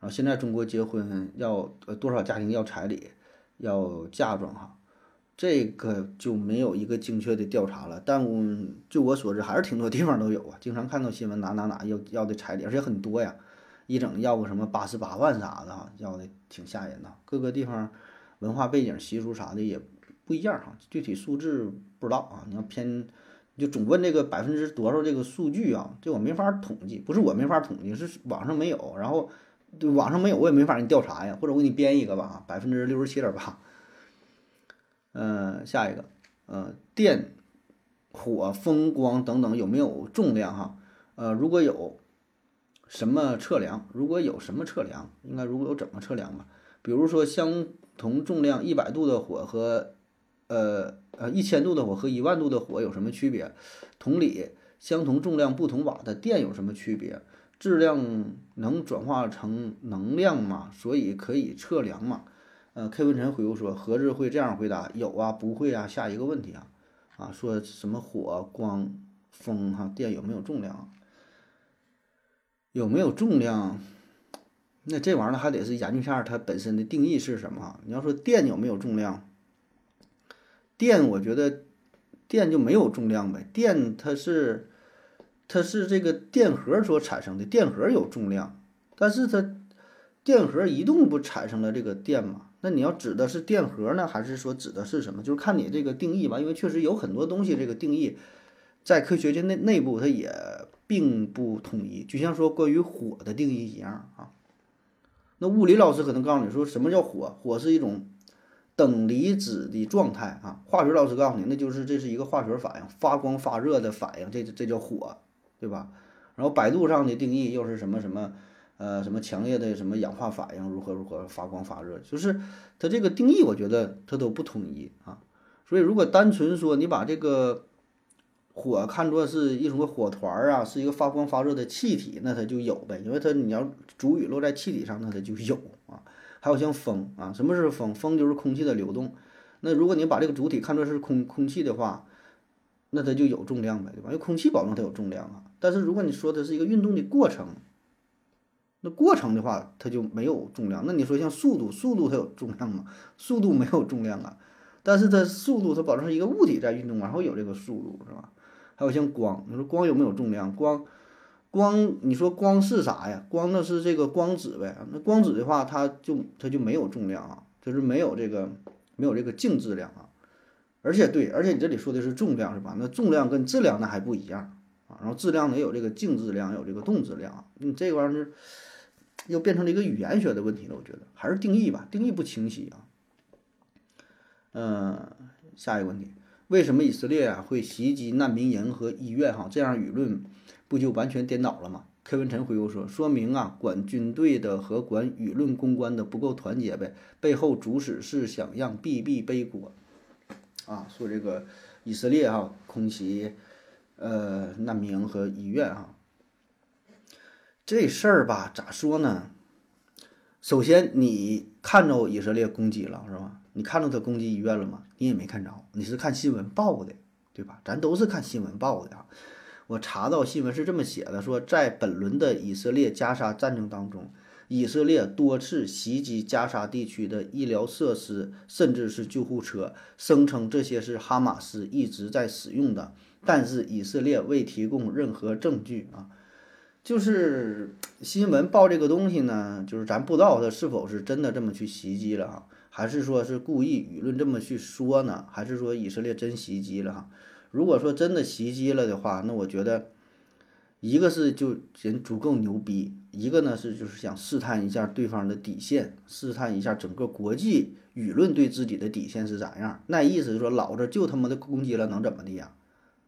Speaker 2: 然后现在中国结婚要呃多少家庭要彩礼，要嫁妆哈。这个就没有一个精确的调查了，但据我所知，还是挺多地方都有啊。经常看到新闻，哪哪哪要要的彩礼，而且很多呀，一整要个什么八十八万啥的哈，要的挺吓人的。各个地方文化背景、习俗啥的也不一样哈，具体数字不知道啊。你要偏，就总问这个百分之多少这个数据啊，这我没法统计，不是我没法统计，是网上没有，然后网上没有，我也没法给你调查呀，或者我给你编一个吧，百分之六十七点八。嗯，下一个，呃，电、火、风、光等等有没有重量哈？呃，如果有，什么测量？如果有什么测量？应该如果有怎么测量吧？比如说相同重量一百度的火和，呃呃一千度的火和一万度的火有什么区别？同理，相同重量不同瓦的电有什么区别？质量能转化成能量吗？所以可以测量吗？呃，K 文臣回复说：“何志会这样回答？有啊，不会啊。下一个问题啊，啊，说什么火、光、风哈，电有没有重量？有没有重量？那这玩意儿还得是研究一下它本身的定义是什么。你要说电有没有重量？电，我觉得电就没有重量呗。电它是它是这个电荷所产生的，电荷有重量，但是它电荷移动不产生了这个电吗？”那你要指的是电荷呢，还是说指的是什么？就是看你这个定义吧，因为确实有很多东西，这个定义在科学界内内部它也并不统一。就像说关于火的定义一样啊。那物理老师可能告诉你说什么叫火？火是一种等离子的状态啊。化学老师告诉你，那就是这是一个化学反应，发光发热的反应，这这叫火，对吧？然后百度上的定义又是什么什么？呃，什么强烈的什么氧化反应，如何如何发光发热，就是它这个定义，我觉得它都不统一啊。所以如果单纯说你把这个火看作是一种个火团儿啊，是一个发光发热的气体，那它就有呗，因为它你要主语落在气体上，那它就有啊。还有像风啊，什么是风？风就是空气的流动。那如果你把这个主体看作是空空气的话，那它就有重量呗，对吧？因为空气保证它有重量啊。但是如果你说它是一个运动的过程，那过程的话，它就没有重量。那你说像速度，速度它有重量吗？速度没有重量啊。但是它速度，它保证是一个物体在运动，然后有这个速度，是吧？还有像光，你说光有没有重量？光，光，你说光是啥呀？光那是这个光子呗。那光子的话，它就它就没有重量啊，就是没有这个没有这个静质量啊。而且对，而且你这里说的是重量是吧？那重量跟质量那还不一样啊。然后质量呢有这个静质量，有这个动质量。你这玩意儿。又变成了一个语言学的问题了，我觉得还是定义吧，定义不清晰啊。嗯，下一个问题，为什么以色列啊会袭击难民营和医院？哈，这样舆论不就完全颠倒了吗柯文晨回复说，说明啊，管军队的和管舆论公关的不够团结呗，背后主使是想让 BB 背锅啊。说这个以色列啊空袭呃难民和医院啊。这事儿吧，咋说呢？首先，你看着以色列攻击了是吧？你看着他攻击医院了吗？你也没看着，你是看新闻报的，对吧？咱都是看新闻报的啊。我查到新闻是这么写的：说在本轮的以色列加沙战争当中，以色列多次袭击加沙地区的医疗设施，甚至是救护车，声称这些是哈马斯一直在使用的，但是以色列未提供任何证据啊。就是新闻报这个东西呢，就是咱不知道他是否是真的这么去袭击了哈，还是说是故意舆论这么去说呢？还是说以色列真袭击了哈？如果说真的袭击了的话，那我觉得一个是就人足够牛逼，一个呢是就是想试探一下对方的底线，试探一下整个国际舆论对自己的底线是咋样。那意思是说，老子就他妈的攻击了，能怎么的呀？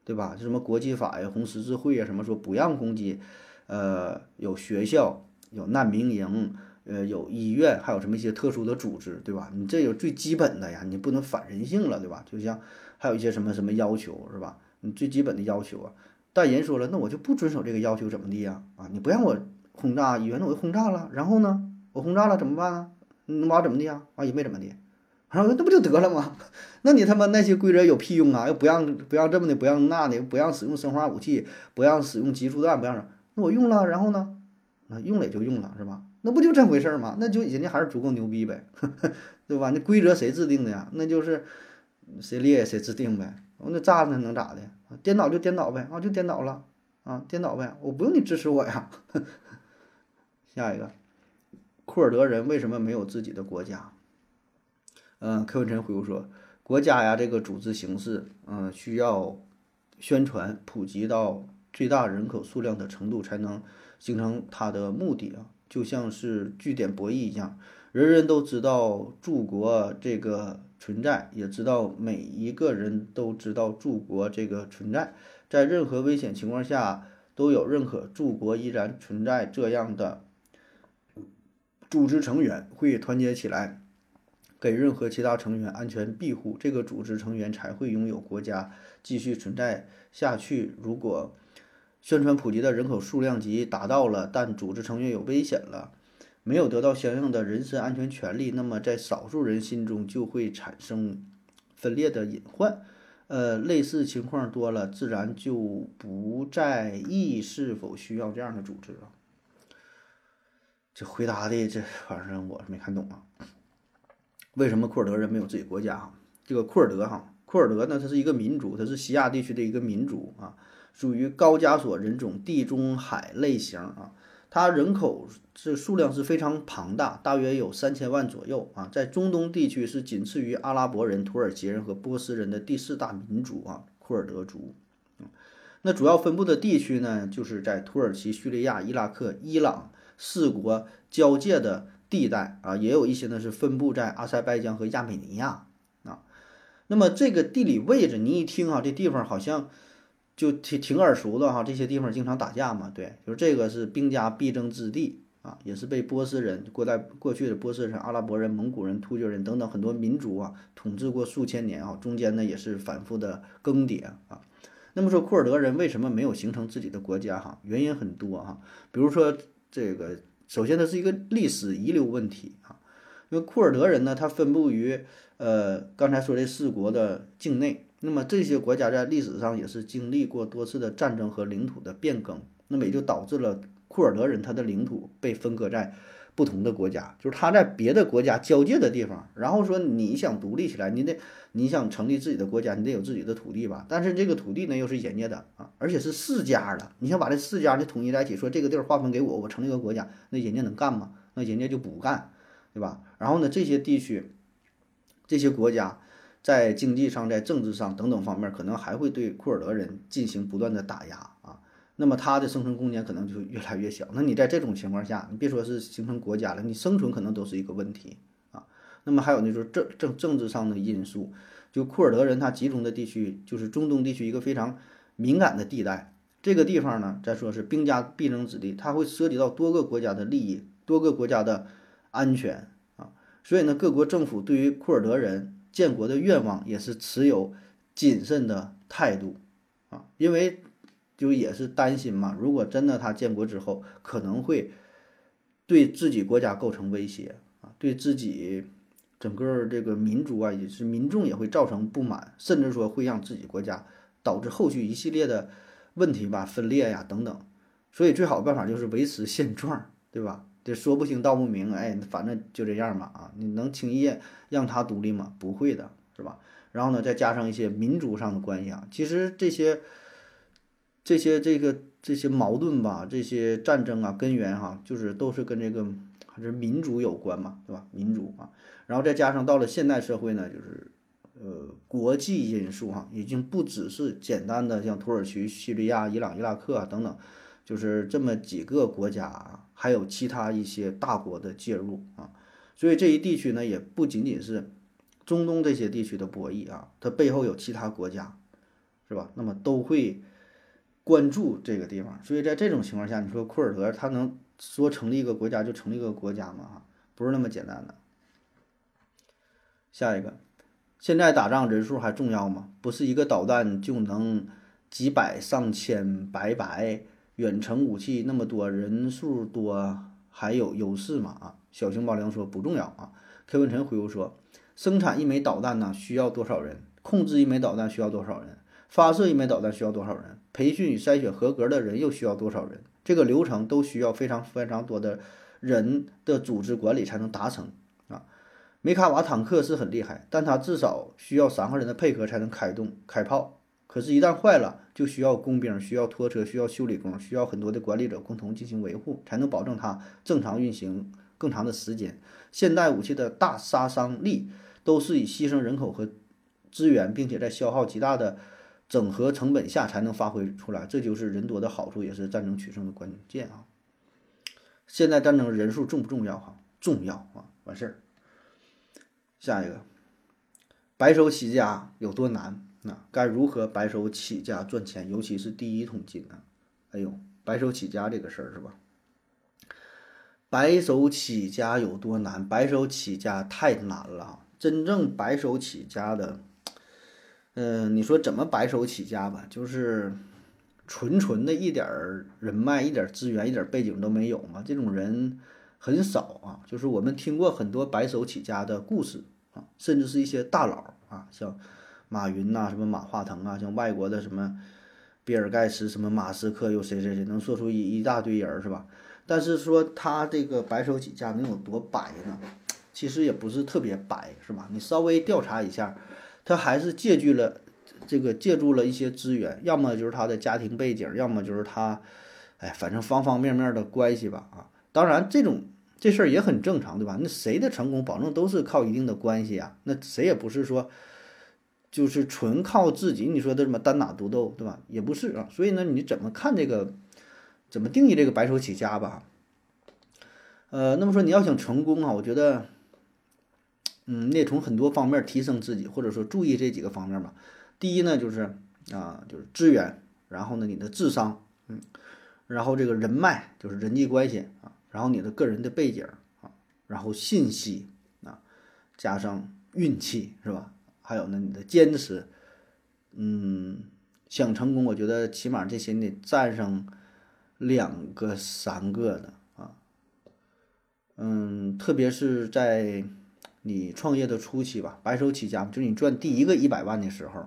Speaker 2: 对吧？就什么国际法呀、红十字会呀，什么说不让攻击。呃，有学校，有难民营，呃，有医院，还有什么一些特殊的组织，对吧？你这有最基本的呀，你不能反人性了，对吧？就像还有一些什么什么要求，是吧？你最基本的要求啊。但人说了，那我就不遵守这个要求，怎么地呀？啊，你不让我轰炸医院，那我轰炸了。然后呢，我轰炸了怎么办啊？你把我怎么的呀？啊，也没怎么的。然后那不就得了吗？那你他妈那些规则有屁用啊？又不让不让这么的，不让那的，不让使用生化武器，不让使用集束弹，不让那我用了，然后呢？那用了也就用了，是吧？那不就这回事吗？那就人家还是足够牛逼呗，对吧？那规则谁制定的呀？那就是谁列谁制定呗。那炸那能咋的？颠倒就颠倒呗，啊，就颠倒了啊，颠倒呗，我不用你支持我呀。下一个，库尔德人为什么没有自己的国家？嗯，柯文晨回复说，国家呀，这个组织形式，嗯，需要宣传普及到最大人口数量的程度，才能形成它的目的啊。就像是据点博弈一样，人人都知道柱国这个存在，也知道每一个人都知道柱国这个存在，在任何危险情况下都有认可柱国依然存在这样的组织成员会团结起来。给任何其他成员安全庇护，这个组织成员才会拥有国家继续存在下去。如果宣传普及的人口数量级达到了，但组织成员有危险了，没有得到相应的人身安全权利，那么在少数人心中就会产生分裂的隐患。呃，类似情况多了，自然就不在意是否需要这样的组织了。这回答的这反正我是没看懂啊。为什么库尔德人没有自己国家？哈，这个库尔德哈，库尔德呢，它是一个民族，它是西亚地区的一个民族啊，属于高加索人种地中海类型啊。它人口是数量是非常庞大，大约有三千万左右啊。在中东地区是仅次于阿拉伯人、土耳其人和波斯人的第四大民族啊，库尔德族。那主要分布的地区呢，就是在土耳其、叙利亚、伊拉克、伊朗四国交界的。地带啊，也有一些呢是分布在阿塞拜疆和亚美尼亚啊。那么这个地理位置，你一听啊，这地方好像就挺挺耳熟的哈。这些地方经常打架嘛，对，就是这个是兵家必争之地啊，也是被波斯人、过代过去的波斯人、阿拉伯人、蒙古人、突厥人等等很多民族啊统治过数千年啊，中间呢也是反复的更迭啊。那么说库尔德人为什么没有形成自己的国家哈？原因很多哈，比如说这个。首先，它是一个历史遗留问题啊，因为库尔德人呢，他分布于呃刚才说的四国的境内，那么这些国家在历史上也是经历过多次的战争和领土的变更，那么也就导致了库尔德人他的领土被分割在不同的国家，就是他在别的国家交界的地方，然后说你想独立起来，你得。你想成立自己的国家，你得有自己的土地吧？但是这个土地呢，又是人家的啊，而且是世家的。你想把这四家呢统一在一起，说这个地儿划分给我，我成立个国家，那人家能干吗？那人家就不干，对吧？然后呢，这些地区、这些国家在经济上、在政治上等等方面，可能还会对库尔德人进行不断的打压。那么它的生存空间可能就越来越小。那你在这种情况下，你别说是形成国家了，你生存可能都是一个问题啊。那么还有呢，就是政政政治上的因素，就库尔德人他集中的地区，就是中东地区一个非常敏感的地带。这个地方呢，再说是兵家必争之地，它会涉及到多个国家的利益，多个国家的安全啊。所以呢，各国政府对于库尔德人建国的愿望也是持有谨慎的态度啊，因为就也是担心嘛，如果真的他建国之后，可能会对自己国家构成威胁啊，对自己。整个这个民族啊，也是民众也会造成不满，甚至说会让自己国家导致后续一系列的问题吧，分裂呀等等。所以最好的办法就是维持现状，对吧？这说不清道不明，哎，反正就这样嘛啊！你能轻易让他独立吗？不会的，是吧？然后呢，再加上一些民族上的关系啊，其实这些这些这个这些矛盾吧，这些战争啊，根源哈，就是都是跟这个还是民族有关嘛，对吧？民族啊。然后再加上到了现代社会呢，就是，呃，国际因素哈，已经不只是简单的像土耳其、叙利亚、伊朗、伊拉克啊等等，就是这么几个国家啊，还有其他一些大国的介入啊，所以这一地区呢，也不仅仅是中东这些地区的博弈啊，它背后有其他国家，是吧？那么都会关注这个地方。所以在这种情况下，你说库尔德他能说成立一个国家就成立一个国家吗？哈，不是那么简单的。下一个，现在打仗人数还重要吗？不是一个导弹就能几百上千白白远程武器那么多人数多还有优势吗？啊，小熊猫粮说不重要啊。柯文臣回复说，生产一枚导弹呢需要多少人？控制一枚导弹需要多少人？发射一枚导弹需要多少人？培训与筛选合格的人又需要多少人？这个流程都需要非常非常多的人的组织管理才能达成啊。梅卡瓦坦克是很厉害，但它至少需要三个人的配合才能开动开炮。可是，一旦坏了，就需要工兵、需要拖车、需要修理工、需要很多的管理者共同进行维护，才能保证它正常运行更长的时间。现代武器的大杀伤力都是以牺牲人口和资源，并且在消耗极大的整合成本下才能发挥出来。这就是人多的好处，也是战争取胜的关键啊！现在战争人数重不重要？哈，重要啊！完事儿。下一个，白手起家有多难？那该如何白手起家赚钱？尤其是第一桶金啊！哎呦，白手起家这个事儿是吧？白手起家有多难？白手起家太难了。真正白手起家的，嗯，你说怎么白手起家吧？就是纯纯的一点儿人脉、一点资源、一点背景都没有嘛？这种人很少啊。就是我们听过很多白手起家的故事啊，甚至是一些大佬啊，像马云呐、什么马化腾啊，像外国的什么比尔盖茨、什么马斯克，又谁谁谁，能说出一一大堆人是吧？但是说他这个白手起家能有多白呢？其实也不是特别白，是吧？你稍微调查一下，他还是借据了这个借助了一些资源，要么就是他的家庭背景，要么就是他，哎，反正方方面面的关系吧。啊，当然这种这事儿也很正常，对吧？那谁的成功保证都是靠一定的关系啊？那谁也不是说就是纯靠自己。你说的什么单打独斗，对吧？也不是啊。所以呢，你怎么看这个？怎么定义这个白手起家吧？呃，那么说你要想成功啊，我觉得，嗯，你得从很多方面提升自己，或者说注意这几个方面吧。第一呢，就是啊，就是资源，然后呢，你的智商，嗯，然后这个人脉，就是人际关系啊，然后你的个人的背景啊，然后信息啊，加上运气是吧？还有呢，你的坚持，嗯，想成功，我觉得起码这些你得占上。两个、三个的啊，嗯，特别是在你创业的初期吧，白手起家，就你赚第一个一百万的时候，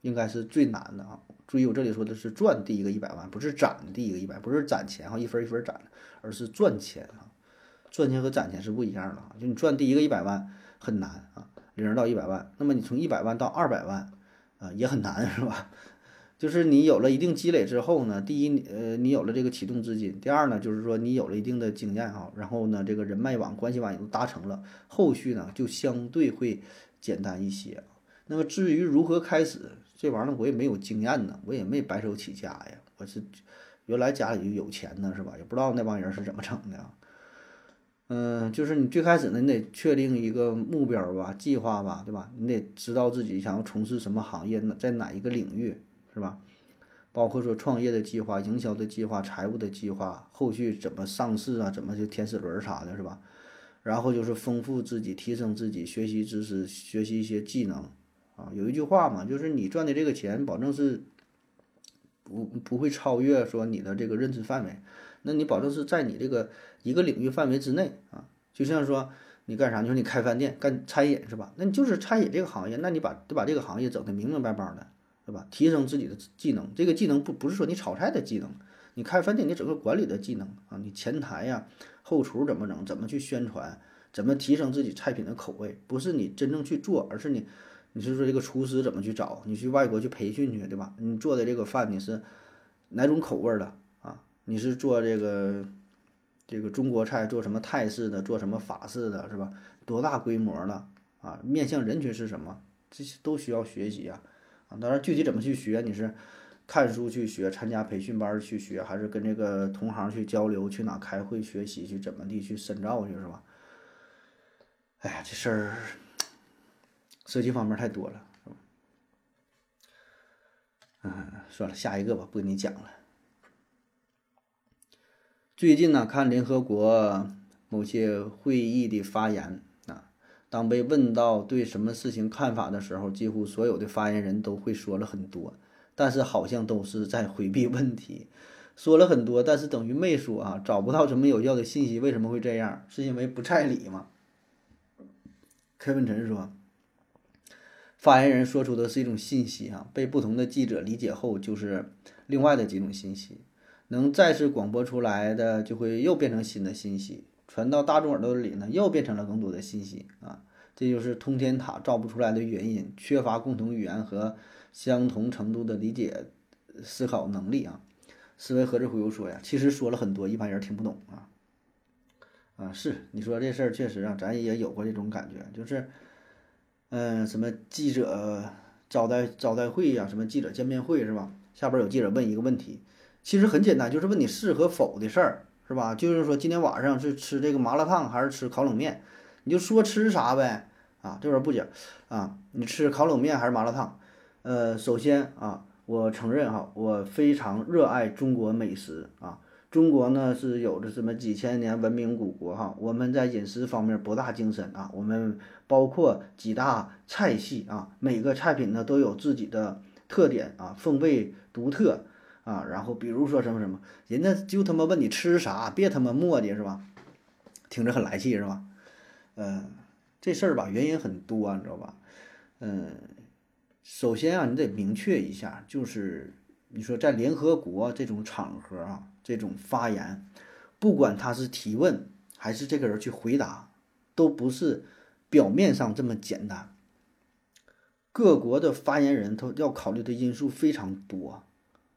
Speaker 2: 应该是最难的啊。注意，我这里说的是赚第一个一百万，不是攒第一个一百，不是攒钱哈，一分一分攒，而是赚钱啊。赚钱和攒钱是不一样的啊。就你赚第一个一百万很难啊，零到一百万，那么你从一百万到二百万啊也很难，是吧？就是你有了一定积累之后呢，第一，呃，你有了这个启动资金；第二呢，就是说你有了一定的经验哈，然后呢，这个人脉网、关系网也都达成了，后续呢就相对会简单一些。那么至于如何开始这玩意儿，我也没有经验呢，我也没白手起家呀，我是原来家里就有钱呢，是吧？也不知道那帮人是怎么整的。嗯，就是你最开始呢，你得确定一个目标吧、计划吧，对吧？你得知道自己想要从事什么行业，在哪一个领域。是吧？包括说创业的计划、营销的计划、财务的计划，后续怎么上市啊？怎么就天使轮啥的，是吧？然后就是丰富自己、提升自己、学习知识、学习一些技能啊。有一句话嘛，就是你赚的这个钱，保证是不不会超越说你的这个认知范围。那你保证是在你这个一个领域范围之内啊。就像说你干啥？你说你开饭店、干餐饮是吧？那你就是餐饮这个行业，那你把得把这个行业整得明明白白的。对吧？提升自己的技能，这个技能不不是说你炒菜的技能，你开饭店你整个管理的技能啊，你前台呀、后厨怎么整，怎么去宣传，怎么提升自己菜品的口味，不是你真正去做，而是你，你是说这个厨师怎么去找，你去外国去培训去，对吧？你做的这个饭你是哪种口味的啊？你是做这个这个中国菜，做什么泰式的，做什么法式的，是吧？多大规模的啊？面向人群是什么？这些都需要学习啊。啊，当然，具体怎么去学，你是看书去学，参加培训班去学，还是跟这个同行去交流，去哪开会学习，去怎么地去深造去，是吧？哎呀，这事儿涉及方面太多了，嗯，算了，下一个吧，不跟你讲了。最近呢，看联合国某些会议的发言，当被问到对什么事情看法的时候，几乎所有的发言人都会说了很多，但是好像都是在回避问题，说了很多，但是等于没说啊，找不到什么有效的信息。为什么会这样？是因为不在理吗？柯文晨说，发言人说出的是一种信息啊，被不同的记者理解后，就是另外的几种信息。能再次广播出来的，就会又变成新的信息，传到大众耳朵里呢，又变成了更多的信息啊！这就是通天塔造不出来的原因，缺乏共同语言和相同程度的理解思考能力啊！思维盒子回复说呀，其实说了很多，一般人听不懂啊！啊，是你说这事儿确实啊，咱也有过这种感觉，就是，嗯，什么记者招待招待会呀，什么记者见面会是吧？下边有记者问一个问题。其实很简单，就是问你是和否的事儿，是吧？就是说今天晚上是吃这个麻辣烫还是吃烤冷面，你就说吃啥呗。啊，这边不讲啊，你吃烤冷面还是麻辣烫？呃，首先啊，我承认哈，我非常热爱中国美食啊。中国呢是有着什么几千年文明古国哈，我们在饮食方面博大精深啊。我们包括几大菜系啊，每个菜品呢都有自己的特点啊，风味独特。啊，然后比如说什么什么，人家就他妈问你吃啥，别他妈磨叽是吧？听着很来气是吧？嗯，这事儿吧原因很多，你知道吧？嗯，首先啊，你得明确一下，就是你说在联合国这种场合啊，这种发言，不管他是提问还是这个人去回答，都不是表面上这么简单。各国的发言人他要考虑的因素非常多。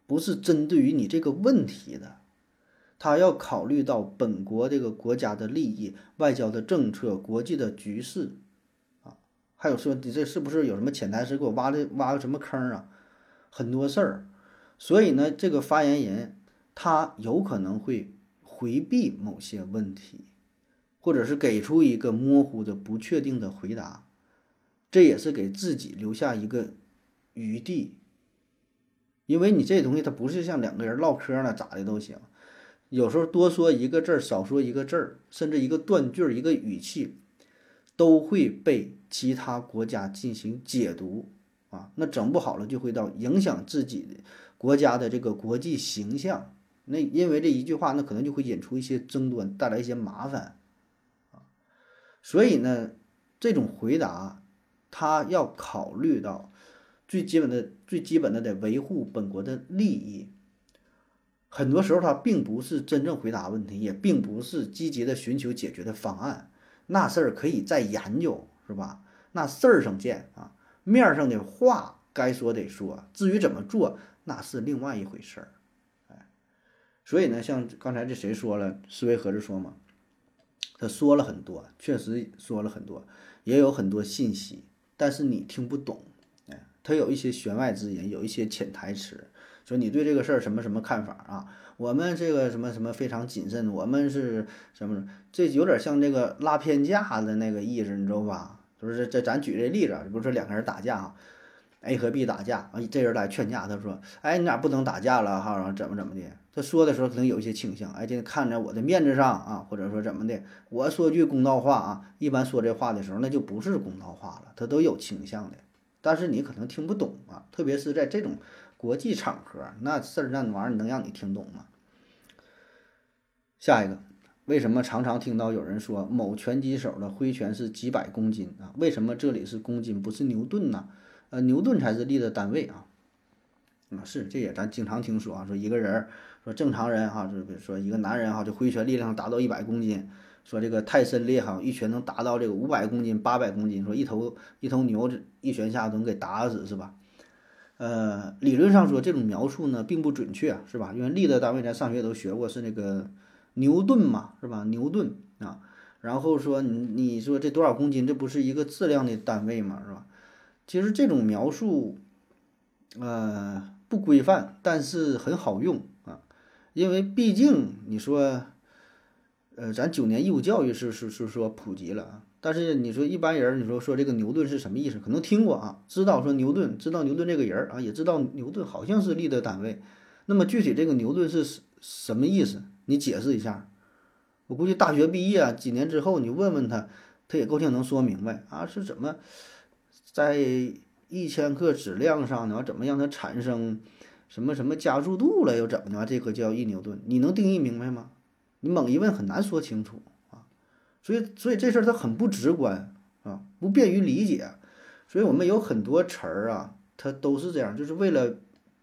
Speaker 2: 不是针对于你这个问题的，他要考虑到本国这个国家的利益、外交的政策、国际的局势，啊，还有说你这是不是有什么潜台词给我挖的挖个什么坑啊？很多事儿，所以呢，这个发言人他有可能会回避某些问题，或者是给出一个模糊的、不确定的回答，这也是给自己留下一个余地。因为你这东西它不是像两个人唠嗑呢，咋的都行，有时候多说一个字儿，少说一个字儿，甚至一个断句儿、一个语气，都会被其他国家进行解读啊，那整不好了就会到影响自己的国家的这个国际形象。那因为这一句话，那可能就会引出一些争端，带来一些麻烦啊。所以呢，这种回答他要考虑到。最基本的、最基本的得维护本国的利益。很多时候，他并不是真正回答问题，也并不是积极的寻求解决的方案。那事儿可以再研究，是吧？那事儿上见啊，面上的话该说得说，至于怎么做，那是另外一回事儿。哎，所以呢，像刚才这谁说了，思维盒子说嘛，他说了很多，确实说了很多，也有很多信息，但是你听不懂。他有一些弦外之音，有一些潜台词，说你对这个事儿什么什么看法啊？我们这个什么什么非常谨慎，我们是什么？这有点像这个拉偏架的那个意思，你知道吧？就是这咱举这例子，不是两个人打架啊，A 和 B 打架啊，这人来劝架，他说：“哎，你俩不能打架了哈，然后怎么怎么的？”他说的时候可能有一些倾向，哎，这看在我的面子上啊，或者说怎么的，我说句公道话啊，一般说这话的时候那就不是公道话了，他都有倾向的。但是你可能听不懂啊，特别是在这种国际场合，那事儿那玩意儿能让你听懂吗？下一个，为什么常常听到有人说某拳击手的挥拳是几百公斤啊？为什么这里是公斤不是牛顿呢？呃，牛顿才是力的单位啊。啊，是，这也咱经常听说啊，说一个人说正常人哈，就比如说一个男人哈，就挥拳力量达到一百公斤。说这个泰森厉害，一拳能达到这个五百公斤、八百公斤。说一头一头牛，这一拳下能给打死，是吧？呃，理论上说这种描述呢并不准确，是吧？因为力的单位咱上学都学过，是那个牛顿嘛，是吧？牛顿啊。然后说你你说这多少公斤，这不是一个质量的单位嘛，是吧？其实这种描述，呃，不规范，但是很好用啊，因为毕竟你说。呃，咱九年义务教育是是是说普及了啊，但是你说一般人，你说说这个牛顿是什么意思？可能听过啊，知道说牛顿，知道牛顿这个人啊，也知道牛顿好像是力的单位。那么具体这个牛顿是什么意思？你解释一下。我估计大学毕业几年之后，你问问他，他也够呛能说明白啊，是怎么在一千克质量上呢？怎么让它产生什么什么加速度了？又怎么的？这个叫一牛顿，你能定义明白吗？你猛一问很难说清楚啊。所以，所以这事儿它很不直观啊，不便于理解。所以我们有很多词儿啊，它都是这样，就是为了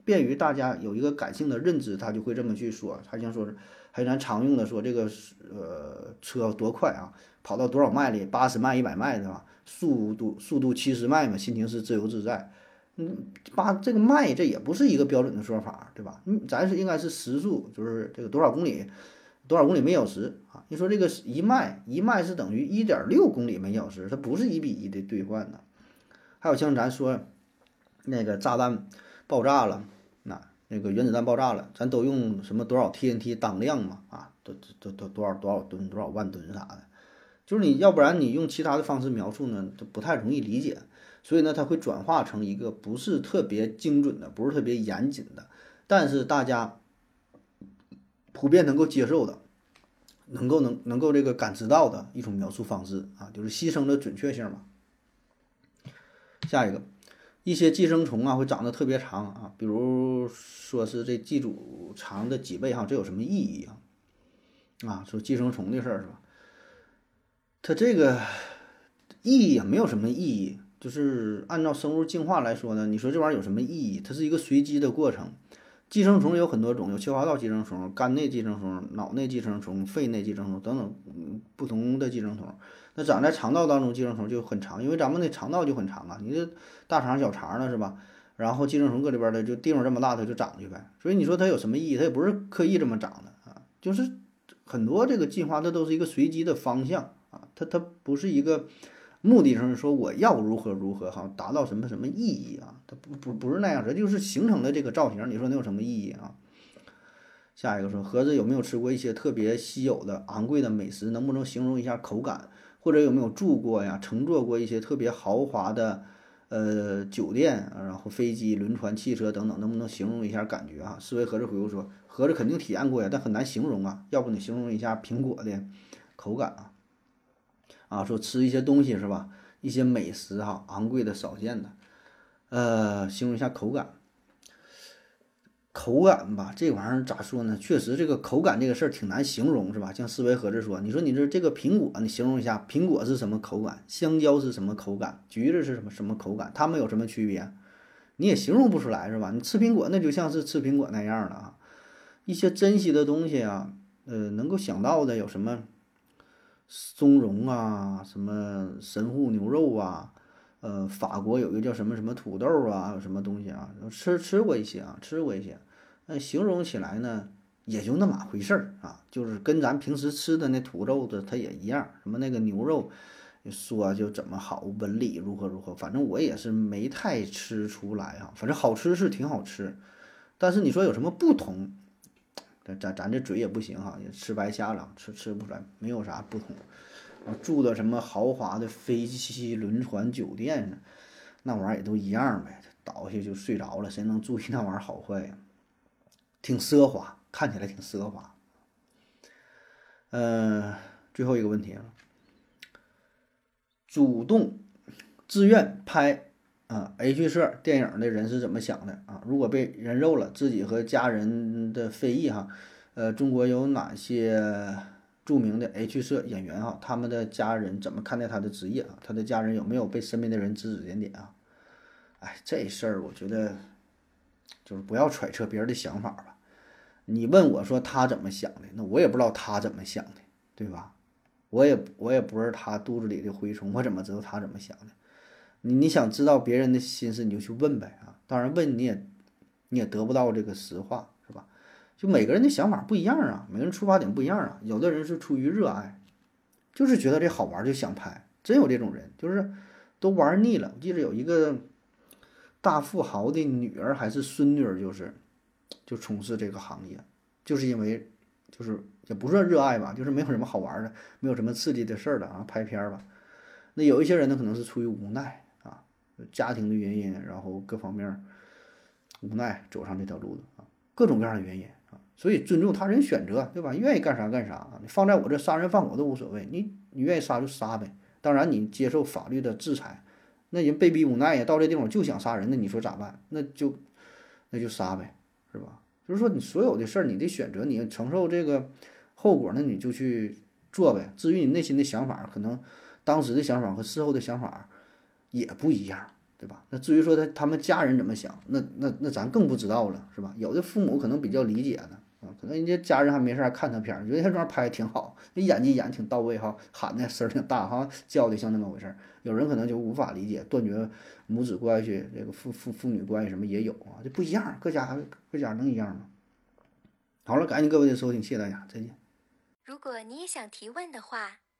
Speaker 2: 便于大家有一个感性的认知，他就会这么去说。还像说是，还有咱常用的说这个呃车多快啊，跑到多少迈里，八十迈、一百迈对吧？速度速度七十迈嘛，心情是自由自在。嗯，八这个迈这也不是一个标准的说法，对吧？嗯，咱是应该是时速，就是这个多少公里。多少公里每小时啊？你说这个一迈一迈是等于一点六公里每小时，它不是一比一的兑换的。还有像咱说那个炸弹爆炸了，那那个原子弹爆炸了，咱都用什么多少 TNT 当量嘛？啊，都都都多少多少吨多少万吨啥的，就是你要不然你用其他的方式描述呢，就不太容易理解。所以呢，它会转化成一个不是特别精准的，不是特别严谨的，但是大家。普遍能够接受的，能够能能够这个感知到的一种描述方式啊，就是牺牲了准确性嘛。下一个，一些寄生虫啊会长得特别长啊，比如说是这寄主长的几倍哈，这有什么意义啊？啊，说寄生虫的事儿是吧？它这个意义也没有什么意义，就是按照生物进化来说呢，你说这玩意儿有什么意义？它是一个随机的过程。寄生虫有很多种，有消化道寄生虫、肝内寄生虫、脑内寄生虫、肺内寄生虫等等嗯不同的寄生虫。那长在肠道当中寄生虫就很长，因为咱们的肠道就很长啊，你这大肠小肠呢是吧？然后寄生虫搁里边的就地方这么大，它就长去呗。所以你说它有什么意义？它也不是刻意这么长的啊，就是很多这个进化它都是一个随机的方向啊，它它不是一个。目的上是说我要如何如何哈，达到什么什么意义啊？它不不不是那样子，就是形成的这个造型，你说能有什么意义啊？下一个说盒子有没有吃过一些特别稀有的昂贵的美食？能不能形容一下口感？或者有没有住过呀？乘坐过一些特别豪华的呃酒店，然后飞机、轮船、汽车等等，能不能形容一下感觉啊？思维盒子回复说，盒子肯定体验过呀，但很难形容啊。要不你形容一下苹果的口感啊？啊，说吃一些东西是吧？一些美食哈，昂贵的、少见的，呃，形容一下口感。口感吧，这玩意儿咋说呢？确实，这个口感这个事儿挺难形容，是吧？像思维盒子说，你说你这这个苹果，你形容一下，苹果是什么口感？香蕉是什么口感？橘子是什么什么口感？它们有什么区别？你也形容不出来，是吧？你吃苹果，那就像是吃苹果那样的啊。一些珍惜的东西啊，呃，能够想到的有什么？松茸啊，什么神户牛肉啊，呃，法国有一个叫什么什么土豆啊，有什么东西啊，吃吃过一些啊，吃过一些，那形容起来呢，也就那么回事儿啊，就是跟咱平时吃的那土豆子它也一样，什么那个牛肉，说就怎么好，纹理如何如何，反正我也是没太吃出来啊，反正好吃是挺好吃，但是你说有什么不同？咱咱咱这嘴也不行哈，也吃白瞎了，吃吃不出来，没有啥不同。住的什么豪华的飞机、轮船、酒店呢？那玩意儿也都一样呗，倒下就睡着了，谁能注意那玩意儿好坏呀？挺奢华，看起来挺奢华。呃，最后一个问题啊，主动自愿拍。啊，H 社电影的人是怎么想的啊？如果被人肉了，自己和家人的非议哈，呃，中国有哪些著名的 H 社演员哈？他们的家人怎么看待他的职业啊？他的家人有没有被身边的人指指点点啊？哎，这事儿我觉得就是不要揣测别人的想法吧。你问我说他怎么想的，那我也不知道他怎么想的，对吧？我也我也不是他肚子里的蛔虫，我怎么知道他怎么想的？你你想知道别人的心思，你就去问呗啊！当然问你也你也得不到这个实话，是吧？就每个人的想法不一样啊，每个人出发点不一样啊。有的人是出于热爱，就是觉得这好玩就想拍，真有这种人，就是都玩腻了。我记得有一个大富豪的女儿还是孙女儿，就是就从事这个行业，就是因为就是也不算热爱吧，就是没有什么好玩的，没有什么刺激的事儿了啊，拍片儿吧。那有一些人呢，可能是出于无奈，家庭的原因，然后各方面无奈走上这条路的啊，各种各样的原因啊。所以尊重他人选择，对吧？愿意干啥干啥，你放在我这杀人放火都无所谓，你你愿意杀就杀呗。当然你接受法律的制裁，那人被逼无奈呀，到这地方就想杀人，那你说咋办？那就那就杀呗，是吧？就是说你所有的事儿，你的选择，你要承受这个后果，那你就去做呗。至于你内心的想法，可能当时的想法和事后的想法也不一样，对吧？那至于说他他们家人怎么想，那那那咱更不知道了，是吧？有的父母可能比较理解呢。啊，可能人家家人还没事儿看他片儿，觉得他这拍的挺好，那演技演挺到位哈，喊的声儿挺大哈，叫的像那么回事儿。有人可能就无法理解，断绝母子关系，这个父父父女关系什么也有啊，这不一样，各家各家能一样吗？好了，感谢各位的收听，谢谢大家，再见。
Speaker 3: 如果你也想提问的话，